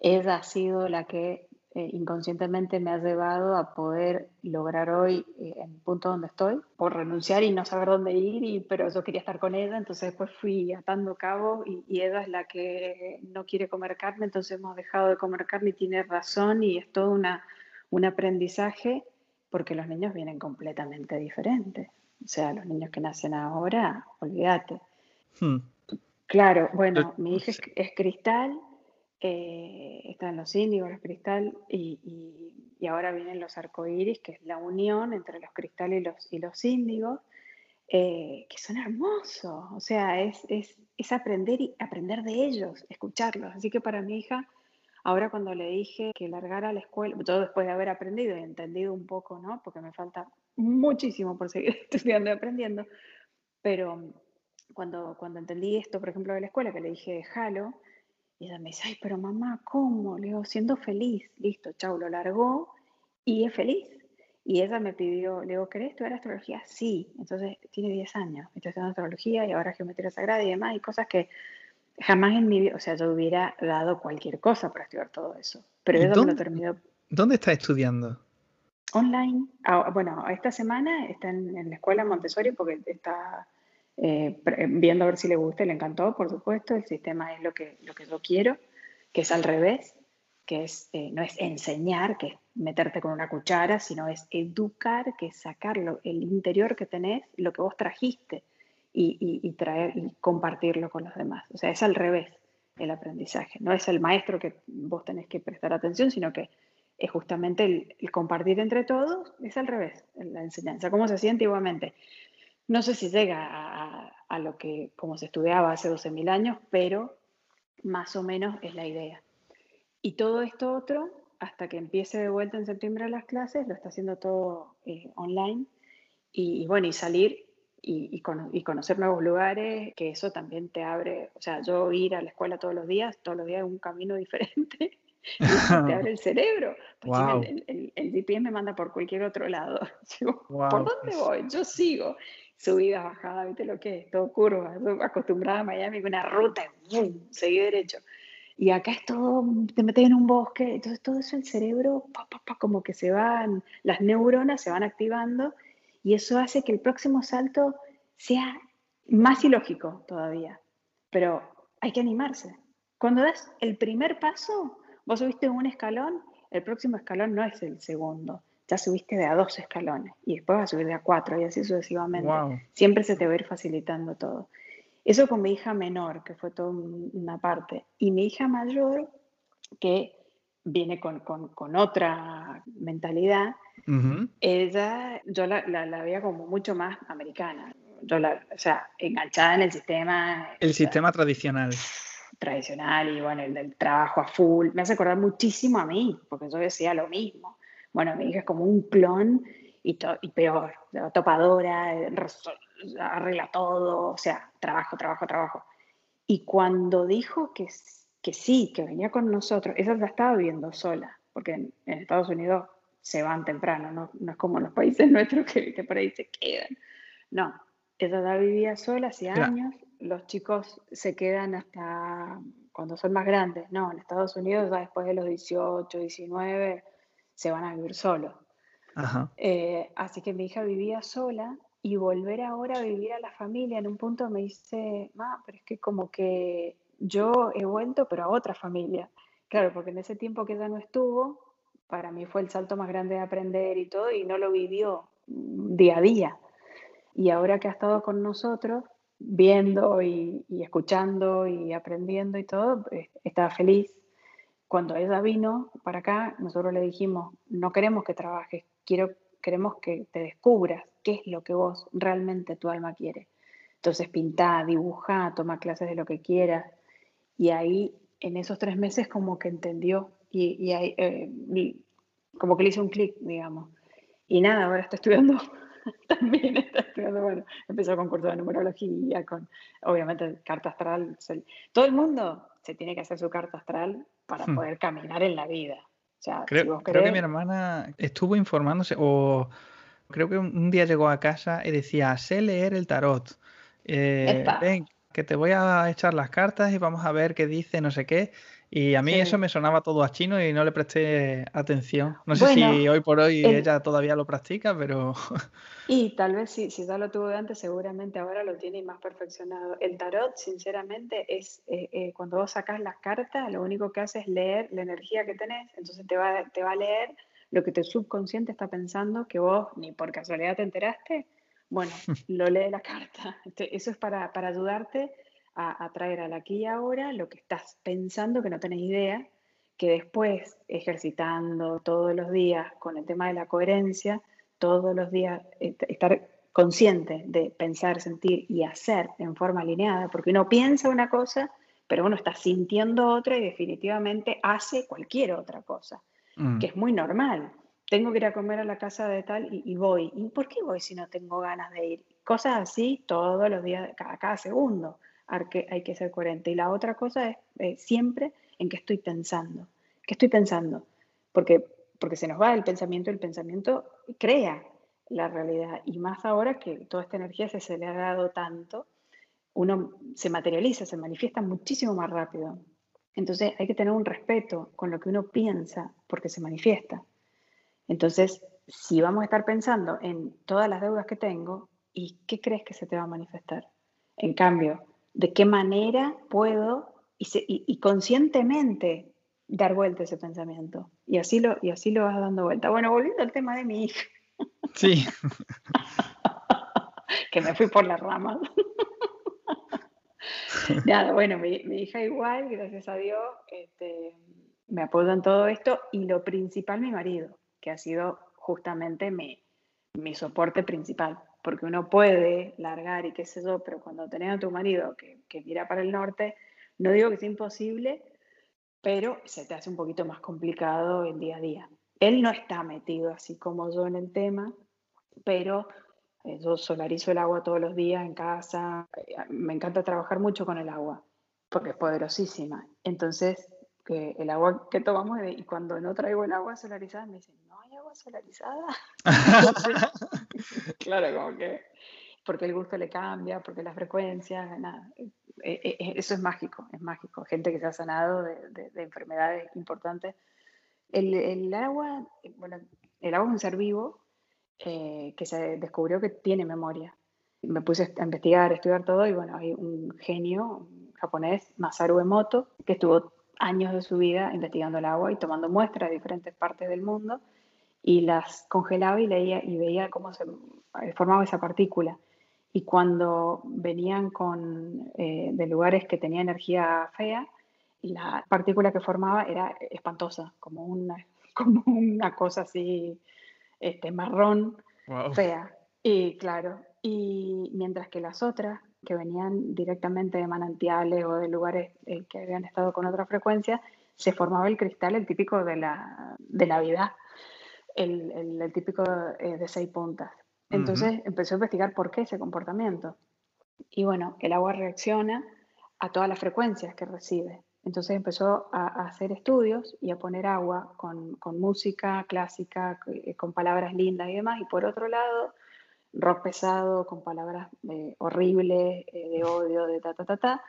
Ella ha sido la que eh, inconscientemente me ha llevado a poder lograr hoy eh, en el punto donde estoy, por renunciar y no saber dónde ir, y, pero yo quería estar con ella, entonces después fui atando cabos y, y ella es la que no quiere comer carne, entonces hemos dejado de comer carne y tiene razón y es todo una, un aprendizaje porque los niños vienen completamente diferentes. O sea, los niños que nacen ahora, olvídate. Hmm. Claro, bueno, mi hija es, cristal, eh, están los índigos, los cristal, y, ahora vienen los arcoíris, que es la unión entre los cristales y los, y los índigos, eh, que son hermosos. O sea, es, es, es aprender y aprender de ellos, escucharlos. Así que para mi hija Ahora cuando le dije que largara la escuela, todo después de haber aprendido y entendido un poco, ¿no? Porque me falta muchísimo por seguir estudiando y aprendiendo, pero cuando, cuando entendí esto, por ejemplo, de la escuela, que le dije, déjalo, y ella me dice, ay, pero mamá, ¿cómo? Le digo, siendo feliz, listo, chau, lo largó y es feliz. Y ella me pidió, le digo, ¿querés estudiar astrología? Sí, entonces tiene 10 años, está estudiando astrología y ahora geometría sagrada y demás, y cosas que jamás en mi vida, o sea, yo hubiera dado cualquier cosa para estudiar todo eso. Pero eso dónde, lo terminó. ¿Dónde está estudiando? Online. Ah, bueno, esta semana está en, la escuela Montessori porque está eh, viendo a ver si le gusta, le encantó, por supuesto. El sistema es lo que, lo que yo quiero, que es al revés, que es, eh, no es enseñar, que es meterte con una cuchara, sino es educar, que es sacarlo, el interior que tenés, lo que vos trajiste y, traer y compartirlo con los demás. O sea, es al revés el aprendizaje. No es el maestro que vos tenés que prestar atención, sino que es justamente el, compartir entre todos, es al revés, la enseñanza, como se hacía antiguamente. No sé si llega a, a lo que como se estudiaba hace 12.000 años, pero más o menos es la idea. Y todo esto otro, hasta que empiece de vuelta en septiembre las clases, lo está haciendo todo eh, online. Y, y, bueno, y salir y, conocer nuevos lugares, que eso también te abre, o sea, yo ir a la escuela todos los días, todos los días es un camino diferente, te abre el cerebro. Pues el, el, GPS me manda por cualquier otro lado. ¿por dónde voy? Yo sigo. Subida, bajada, viste lo que es, todo curva. acostumbrada a Miami una ruta, ¡bum! seguí derecho. Y acá es todo, te metes en un bosque, entonces todo eso el cerebro, como que se van, las neuronas se van activando y eso hace que el próximo salto sea más ilógico todavía. Pero hay que animarse. Cuando das el primer paso, vos subiste un escalón, el próximo escalón no es el segundo. Ya subiste de a dos escalones y después vas a subir de a cuatro y así sucesivamente. Siempre se te va a ir facilitando todo. Eso con mi hija menor, que fue toda una parte. Y mi hija mayor, que viene con, con, con otra mentalidad, ella, yo la, la, veía como mucho más americana. Yo la, o sea, enganchada en el sistema. El sistema tradicional. tradicional y bueno, el del trabajo a full, me hace acordar muchísimo a mí, porque yo decía lo mismo. Bueno, mi hija es como un clon y, y peor, topadora, arregla todo, o sea, trabajo, trabajo, trabajo. Y cuando dijo que, que sí, que venía con nosotros, ella la estaba viviendo sola, porque en, Estados Unidos se van temprano, no, no, es como en los países nuestros que, que por ahí se quedan. No, ella ya vivía sola hace años, los chicos se quedan hasta cuando son más grandes, no, en Estados Unidos ya después de los 18, 19 se van a vivir solos. Eh, así que mi hija vivía sola y volver ahora a vivir a la familia en un punto me dice, ma, pero es que como que yo he vuelto, pero a otra familia. Claro, porque en ese tiempo que ella no estuvo, para mí fue el salto más grande de aprender y todo, y no lo vivió día a día. Y ahora que ha estado con nosotros, viendo y, y escuchando y aprendiendo y todo, eh, estaba feliz. Cuando ella vino para acá, nosotros le dijimos, no queremos que trabajes, quiero, queremos que te descubras qué es lo que vos realmente tu alma quiere. Entonces pinta, dibuja, toma clases de lo que quieras. Y ahí, en esos tres meses, como que entendió y, eh, como que le hizo un clic, digamos. Y nada, ahora está estudiando, también está estudiando, bueno, empezó con curso de numerología, con, obviamente, carta astral. Todo el mundo se tiene que hacer su carta astral para hmm. poder caminar en la vida. creo, creo que mi hermana estuvo informándose o creo que un día llegó a casa y decía, sé leer el tarot. Eh, ven, que te voy a echar las cartas y vamos a ver qué dice, no sé qué. Y a mí eso me sonaba todo a chino y no le presté atención. No sé si hoy por hoy ella todavía lo practica, pero... Y tal vez si, si ya lo tuvo de antes, seguramente ahora lo tiene más perfeccionado. El tarot, sinceramente, es eh, eh, cuando vos sacás las cartas, lo único que hace es leer la energía que tenés, entonces te va, te va a leer lo que tu subconsciente está pensando que vos ni por casualidad te enteraste, bueno, lo lee la carta. Eso es para, para ayudarte a, a, traer al aquí y ahora lo que estás pensando que no tenés idea, que después ejercitando todos los días con el tema de la coherencia, todos los días estar consciente de pensar, sentir y hacer en forma alineada, porque uno piensa una cosa, pero uno está sintiendo otra y definitivamente hace cualquier otra cosa. Mm. que es muy normal. Tengo que ir a comer a la casa de tal y, voy. ¿Y por qué voy si no tengo ganas de ir? Cosas así todos los días, cada, cada segundo. Hay que, ser coherente. Y la otra cosa es eh, siempre en qué estoy pensando. ¿Qué estoy pensando? Porque, porque se nos va el pensamiento, el pensamiento crea la realidad. Y más ahora que toda esta energía se, se le ha dado tanto, uno se materializa, se manifiesta muchísimo más rápido. Entonces hay que tener un respeto con lo que uno piensa porque se manifiesta. Entonces, si vamos a estar pensando en todas las deudas que tengo, ¿y qué crees que se te va a manifestar? En cambio, ¿de qué manera puedo y, conscientemente dar vuelta a ese pensamiento? Y así, lo, y así lo vas dando vuelta. Bueno, volviendo al tema de mi hija. Sí. que me fui por las ramas. Nada, bueno, mi, hija igual, gracias a Dios, este, me apoya en todo esto y lo principal mi marido, que ha sido justamente mi, mi soporte principal, porque uno puede largar y qué sé yo, pero cuando tenés a tu marido que, que mira para el norte, no digo que sea imposible, pero se te hace un poquito más complicado el día a día. Él no está metido así como yo en el tema, pero eh, yo solarizo el agua todos los días en casa. Eh, me encanta trabajar mucho con el agua porque es poderosísima. Entonces, que el agua que tomamos y cuando no traigo el agua solarizada me dicen, no hay agua solarizada. claro, como que porque el gusto le cambia, porque la frecuencia, nada. Eh, eso es mágico, es mágico. Gente que se ha sanado de, de, enfermedades importantes. El, agua, bueno, el agua es un ser vivo eh, que se descubrió que tiene memoria. Me puse a investigar, a estudiar todo y bueno, hay un genio japonés, Masaru Emoto, que estuvo años de su vida investigando el agua y tomando muestras de diferentes partes del mundo y las congelaba y leía y veía cómo se eh, formaba esa partícula. Y cuando venían con, eh, de lugares que tenía energía fea, la partícula que formaba era espantosa, como una, como una cosa así este, marrón, fea. Y claro, y mientras que las otras que venían directamente de manantiales o de lugares eh, que habían estado con otra frecuencia, se formaba el cristal, el típico de, la, de Navidad, el, el, típico eh, de seis puntas. Entonces empezó a investigar por qué ese comportamiento. Y bueno, el agua reacciona a todas las frecuencias que recibe. Entonces empezó a, hacer estudios y a poner agua con, con música clásica, eh, con palabras lindas y demás. Y por otro lado, rock pesado, con palabras eh, horribles, eh, de odio, de ta, ta, ta, ta.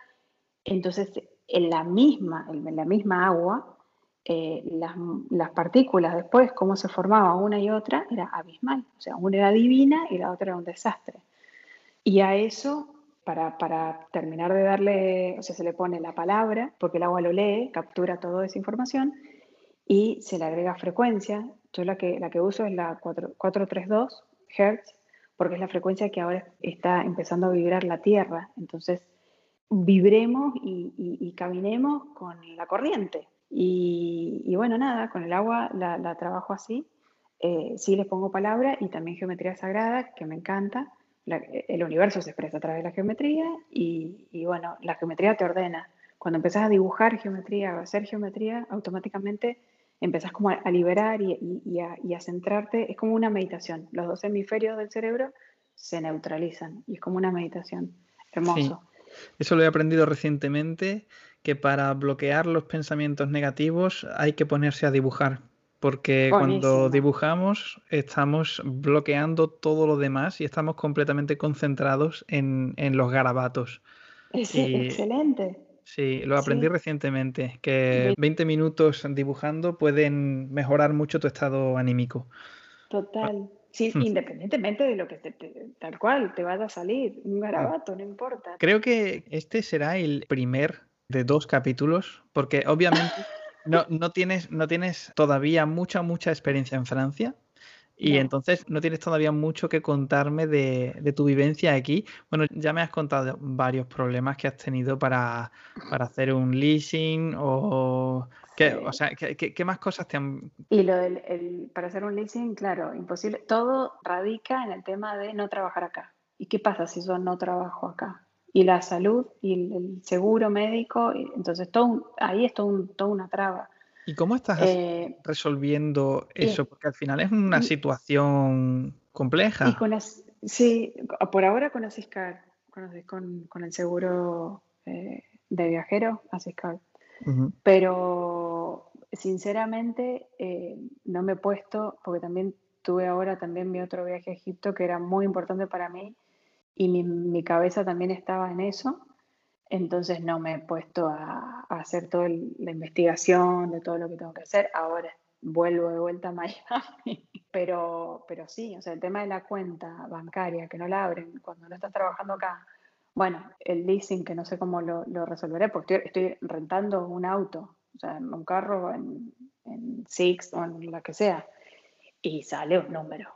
Entonces, en la misma, en la misma agua, las, las, partículas después, cómo se formaba una y otra, era abismal. O sea, una era divina y la otra era un desastre. Y a eso para, terminar de darle, o sea, se le pone la palabra, porque el agua lo lee, captura toda esa información, y se le agrega frecuencia. Yo la que, la que uso es la 432 Hz, porque es la frecuencia que ahora está empezando a vibrar la Tierra. Entonces, vibremos y, caminemos con la corriente. Y, y, bueno, nada, con el agua la, la trabajo así. Eh, sí le pongo palabra y también geometría sagrada, que me encanta el universo se expresa a través de la geometría y, bueno, la geometría te ordena. Cuando empezás a dibujar geometría o a hacer geometría, automáticamente empezás como a, liberar y, a, centrarte. Es como una meditación. Los dos hemisferios del cerebro se neutralizan y es como una meditación. Hermoso. Eso lo he aprendido recientemente, que para bloquear los pensamientos negativos hay que ponerse a dibujar porque cuando dibujamos estamos bloqueando todo lo demás y estamos completamente concentrados en, los garabatos. Es excelente. Sí, lo aprendí recientemente, que 20 minutos dibujando pueden mejorar mucho tu estado anímico. Total. Sí, hmm. independientemente de lo que te, tal cual te vaya a salir, un garabato, no importa. Creo que este será el primer de dos capítulos, porque obviamente no, no, tienes, no tienes todavía mucha, mucha experiencia en Francia. Y entonces no tienes todavía mucho que contarme de, tu vivencia aquí. Bueno, ya me has contado varios problemas que has tenido para, hacer un leasing o... ¿qué, o sea, ¿qué, más cosas te han...? Y lo del, para hacer un leasing, claro, imposible. Todo radica en el tema de no trabajar acá. ¿Y qué pasa si yo no trabajo acá? Y la salud y el, seguro médico. Entonces, todo ahí es todo toda una traba. ¿Y cómo estás eh, resolviendo eso? Porque al final es una situación compleja. sí, por ahora con Asiscar, con, con, el seguro eh, de viajero, Asiscar. Pero sinceramente eh, no me he puesto, porque también tuve ahora también mi otro viaje a Egipto que era muy importante para mí y mi, mi, cabeza también estaba en eso, entonces no me he puesto a, a hacer toda la investigación de todo lo que tengo que hacer. Ahora vuelvo de vuelta a Miami, pero, pero sí, o sea, el tema de la cuenta bancaria, que no la abren cuando no estás trabajando acá, bueno, el leasing, que no sé cómo lo, lo resolveré, porque estoy, estoy, rentando un auto, o sea, un carro en, en Six o en la que sea, y sale un número.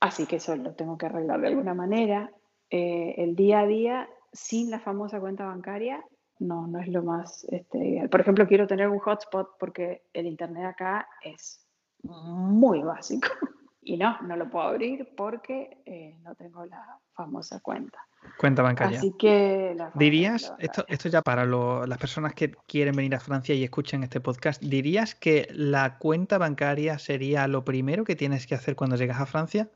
Así que eso lo tengo que arreglar de alguna manera. Eh, el día a día sin la famosa cuenta bancaria no, no es lo más este, ideal. Por ejemplo, quiero tener un hotspot porque el internet acá es muy básico. Y no, no lo puedo abrir porque eh, no tengo la famosa cuenta. Cuenta bancaria. Así que... ¿Dirías, esto, esto ya para las personas que quieren venir a Francia y escuchen este podcast, ¿dirías que la cuenta bancaria sería lo primero que tienes que hacer cuando llegas a Francia?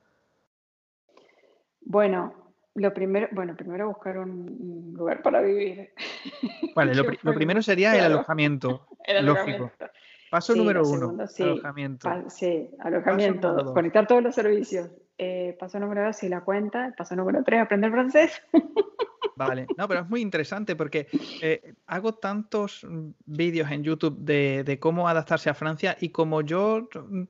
Bueno, lo primero, bueno, primero buscar un lugar para vivir. Vale, lo, primero sería el alojamiento. El lógico. Paso número uno, sí. alojamiento. sí, alojamiento, conectar todos los servicios. Eh, paso número dos, sí, la cuenta. Paso número tres, aprender francés. Vale, no, pero es muy interesante porque eh, hago tantos vídeos en YouTube de, cómo adaptarse a Francia y como yo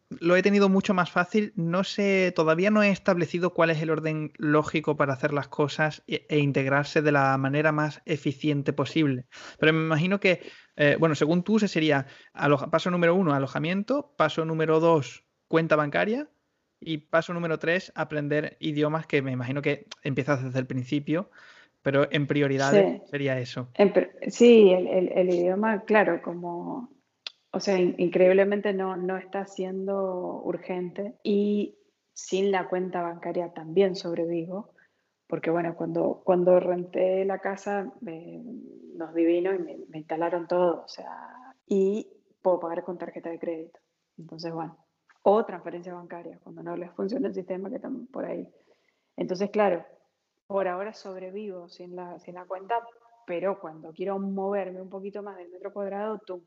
lo he tenido mucho más fácil, no sé, todavía no he establecido cuál es el orden lógico para hacer las cosas e, e integrarse de la manera más eficiente posible. Pero me imagino que, eh, bueno, según tú, ese sería paso número uno, alojamiento, paso número dos, cuenta bancaria. Y paso número tres, aprender idiomas que me imagino que empiezas desde el principio. Pero en prioridad sería eso. sí, el, idioma, claro, como, o sea, increíblemente no, no está siendo urgente y sin la cuenta bancaria también sobrevivo, porque bueno, cuando, cuando renté la casa, nos divino y me, me, instalaron todo, o sea, y puedo pagar con tarjeta de crédito. Entonces, bueno, o transferencia bancaria, cuando no les funciona el sistema que están por ahí. Entonces, claro, por ahora sobrevivo sin la, sin la cuenta, pero cuando quiero moverme un poquito más del metro cuadrado, tú,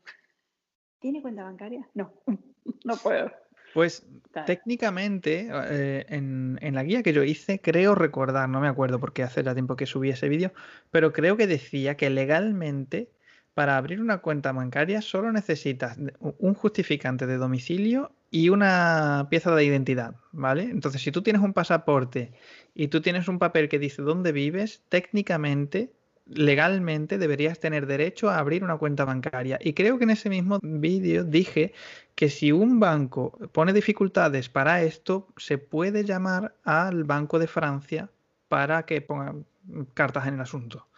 ¿tiene cuenta bancaria? No, no puedo. Pues técnicamente, eh, en, en, la guía que yo hice, creo recordar, no me acuerdo porque hace ya tiempo que subí ese vídeo, pero creo que decía que legalmente para abrir una cuenta bancaria solo necesitas un justificante de domicilio y una pieza de identidad, ¿vale? Entonces, si tú tienes un pasaporte y tú tienes un papel que dice dónde vives, técnicamente, legalmente deberías tener derecho a abrir una cuenta bancaria. Y creo que en ese mismo vídeo dije que si un banco pone dificultades para esto, se puede llamar al Banco de Francia para que pongan cartas en el asunto.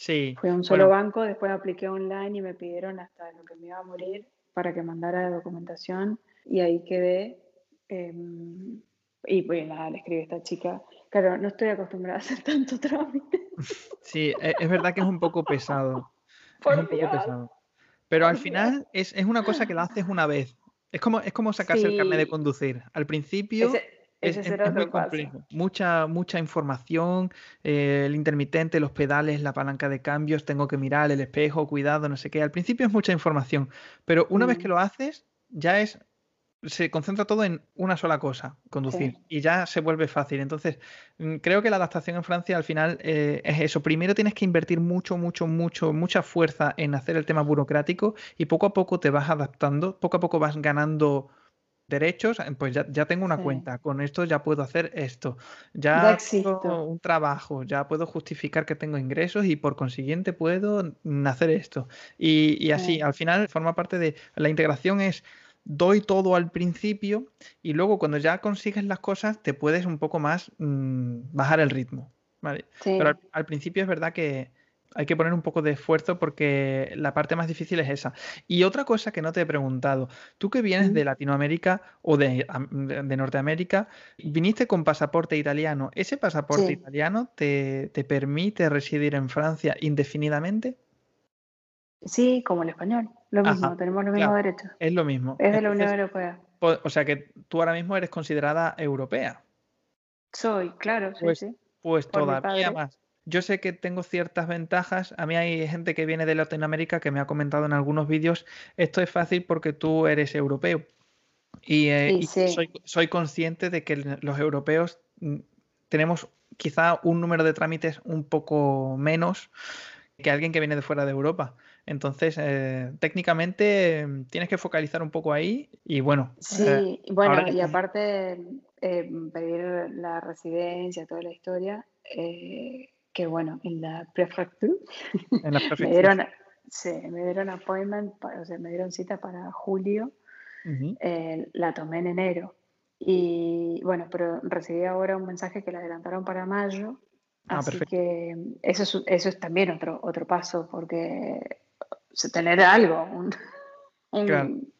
Sí. Fui a un solo banco, después apliqué online y me pidieron hasta lo que me iba a morir para que mandara la documentación y ahí quedé. Em, y pues nada, le escribí a esta chica. Claro, no estoy acostumbrada a hacer tanto trámite. Sí, e, es verdad que es un poco pesado. es un poco pesado. Pero al final es, es, una cosa que la haces una vez. Es como, es como sacarse el carnet de conducir. Al principio es, muy complejo. Mucha, mucha información, eh, el intermitente, los pedales, la palanca de cambios, tengo que mirar el espejo, cuidado, no sé qué. Al principio es mucha información, pero una vez que mm. lo haces, ya es se concentra todo en una sola cosa, conducir, y ya se vuelve fácil. Entonces, mm, creo que la adaptación en Francia al final eh, es eso. Primero tienes que invertir mucho, mucho, mucho, mucha fuerza en hacer el tema burocrático y poco a poco te vas adaptando, poco a poco vas ganando derechos, eh, pues ya, ya tengo una cuenta, con esto ya puedo hacer esto, ya tengo un trabajo, ya puedo justificar que tengo ingresos y por consiguiente puedo hacer esto. Y, y así, al final forma parte de la integración es doy todo al principio y luego cuando ya consigues las cosas te puedes un poco más mm, bajar el ritmo. ¿vale? Pero al, principio es verdad que hay que poner un poco de esfuerzo porque la parte más difícil es esa. Y otra cosa que no te he preguntado, tú que vienes de Latinoamérica o de, Norteamérica, viniste con pasaporte italiano. ¿Ese pasaporte italiano te, te permite residir en Francia indefinidamente? Sí, como el español. Lo mismo, tenemos los mismos derechos. Es lo mismo. Es de la Unión Europea. O sea que tú ahora mismo eres considerada europea. Soy, claro, sí, pues, sí. Pues todavía más. Yo sé que tengo ciertas ventajas. A mí hay gente que viene de Latinoamérica que me ha comentado en algunos vídeos, esto es fácil porque tú eres europeo. Y, eh, soy, soy, consciente de que los europeos mm, tenemos quizá un número de trámites un poco menos que alguien que viene de fuera de Europa. Entonces, eh, técnicamente mm, tienes que focalizar un poco ahí y bueno. Sí, eh, bueno, y aparte eh, pedir la residencia, toda la historia, que bueno, en la prefectura. Me dieron, sí, me dieron appointment, o sea, me dieron cita para julio, la tomé en enero. Y bueno, pero recibí ahora un mensaje que la adelantaron para mayo. Ah, así que eso es, eso es también otro, otro paso, porque tener algo, un,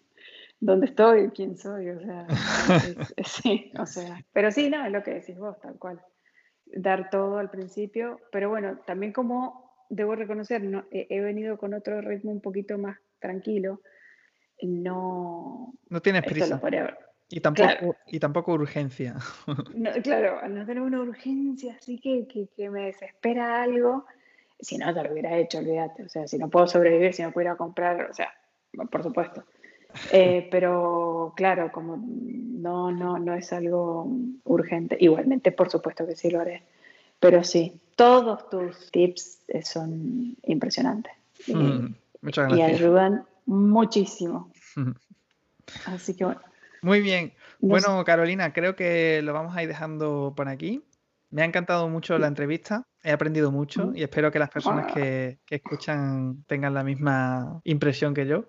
dónde estoy, quién soy, o sea, sí, o sea, pero sí, no, es lo que decís vos, tal cual, dar todo al principio, pero bueno, también como debo reconocer, no, he, venido con otro ritmo un poquito más tranquilo, no... No tienes prisa. Y tampoco, y tampoco urgencia. No, claro, no tener una urgencia así que, que, que me desespera algo, si no, ya lo hubiera hecho, olvídate. O sea, si no puedo sobrevivir, si no pudiera comprar, o sea, por supuesto. Eh, pero claro, como no, no, no es algo urgente, igualmente por supuesto que sí lo haré. Pero sí, todos tus tips eh, son impresionantes. Mm, muchas gracias. Y ayudan muchísimo. Así que bueno. Muy bien. Bueno, Carolina, creo que lo vamos a ir dejando por aquí. Me ha encantado mucho la entrevista, he aprendido mucho y espero que las personas ah. que, escuchan tengan la misma impresión que yo.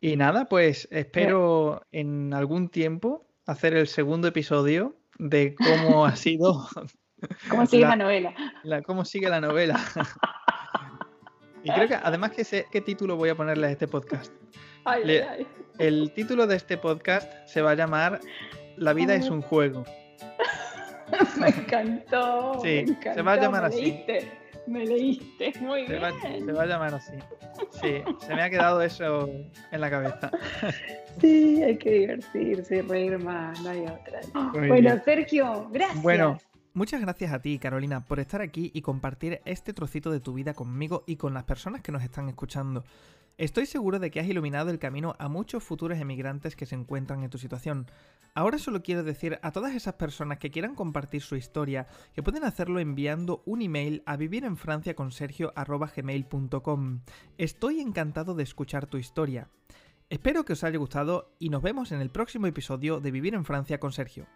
Y nada, pues espero en algún tiempo hacer el segundo episodio de cómo ha sido. ¿Cómo sigue la, novela? cómo sigue la novela. y creo que además que sé qué título voy a ponerle a este podcast. El título de este podcast se va a llamar La vida es un juego. me encantó. Sí, me encantó, se va a llamar así. Leíste, me leíste, muy Se bien. va, se va a llamar así. Sí, se me ha quedado eso en la cabeza. Sí, hay que divertirse reír más, no hay otra. Muy bueno, bien. Sergio, gracias. Bueno, muchas gracias a ti, Carolina, por estar aquí y compartir este trocito de tu vida conmigo y con las personas que nos están escuchando. Estoy seguro de que has iluminado el camino a muchos futuros emigrantes que se encuentran en tu situación. Ahora solo quiero decir a todas esas personas que quieran compartir su historia que pueden hacerlo enviando un email a vivirenfranciaconsergio.gmail.com. Estoy encantado de escuchar tu historia. Espero que os haya gustado y nos vemos en el próximo episodio de Vivir en Francia con Sergio.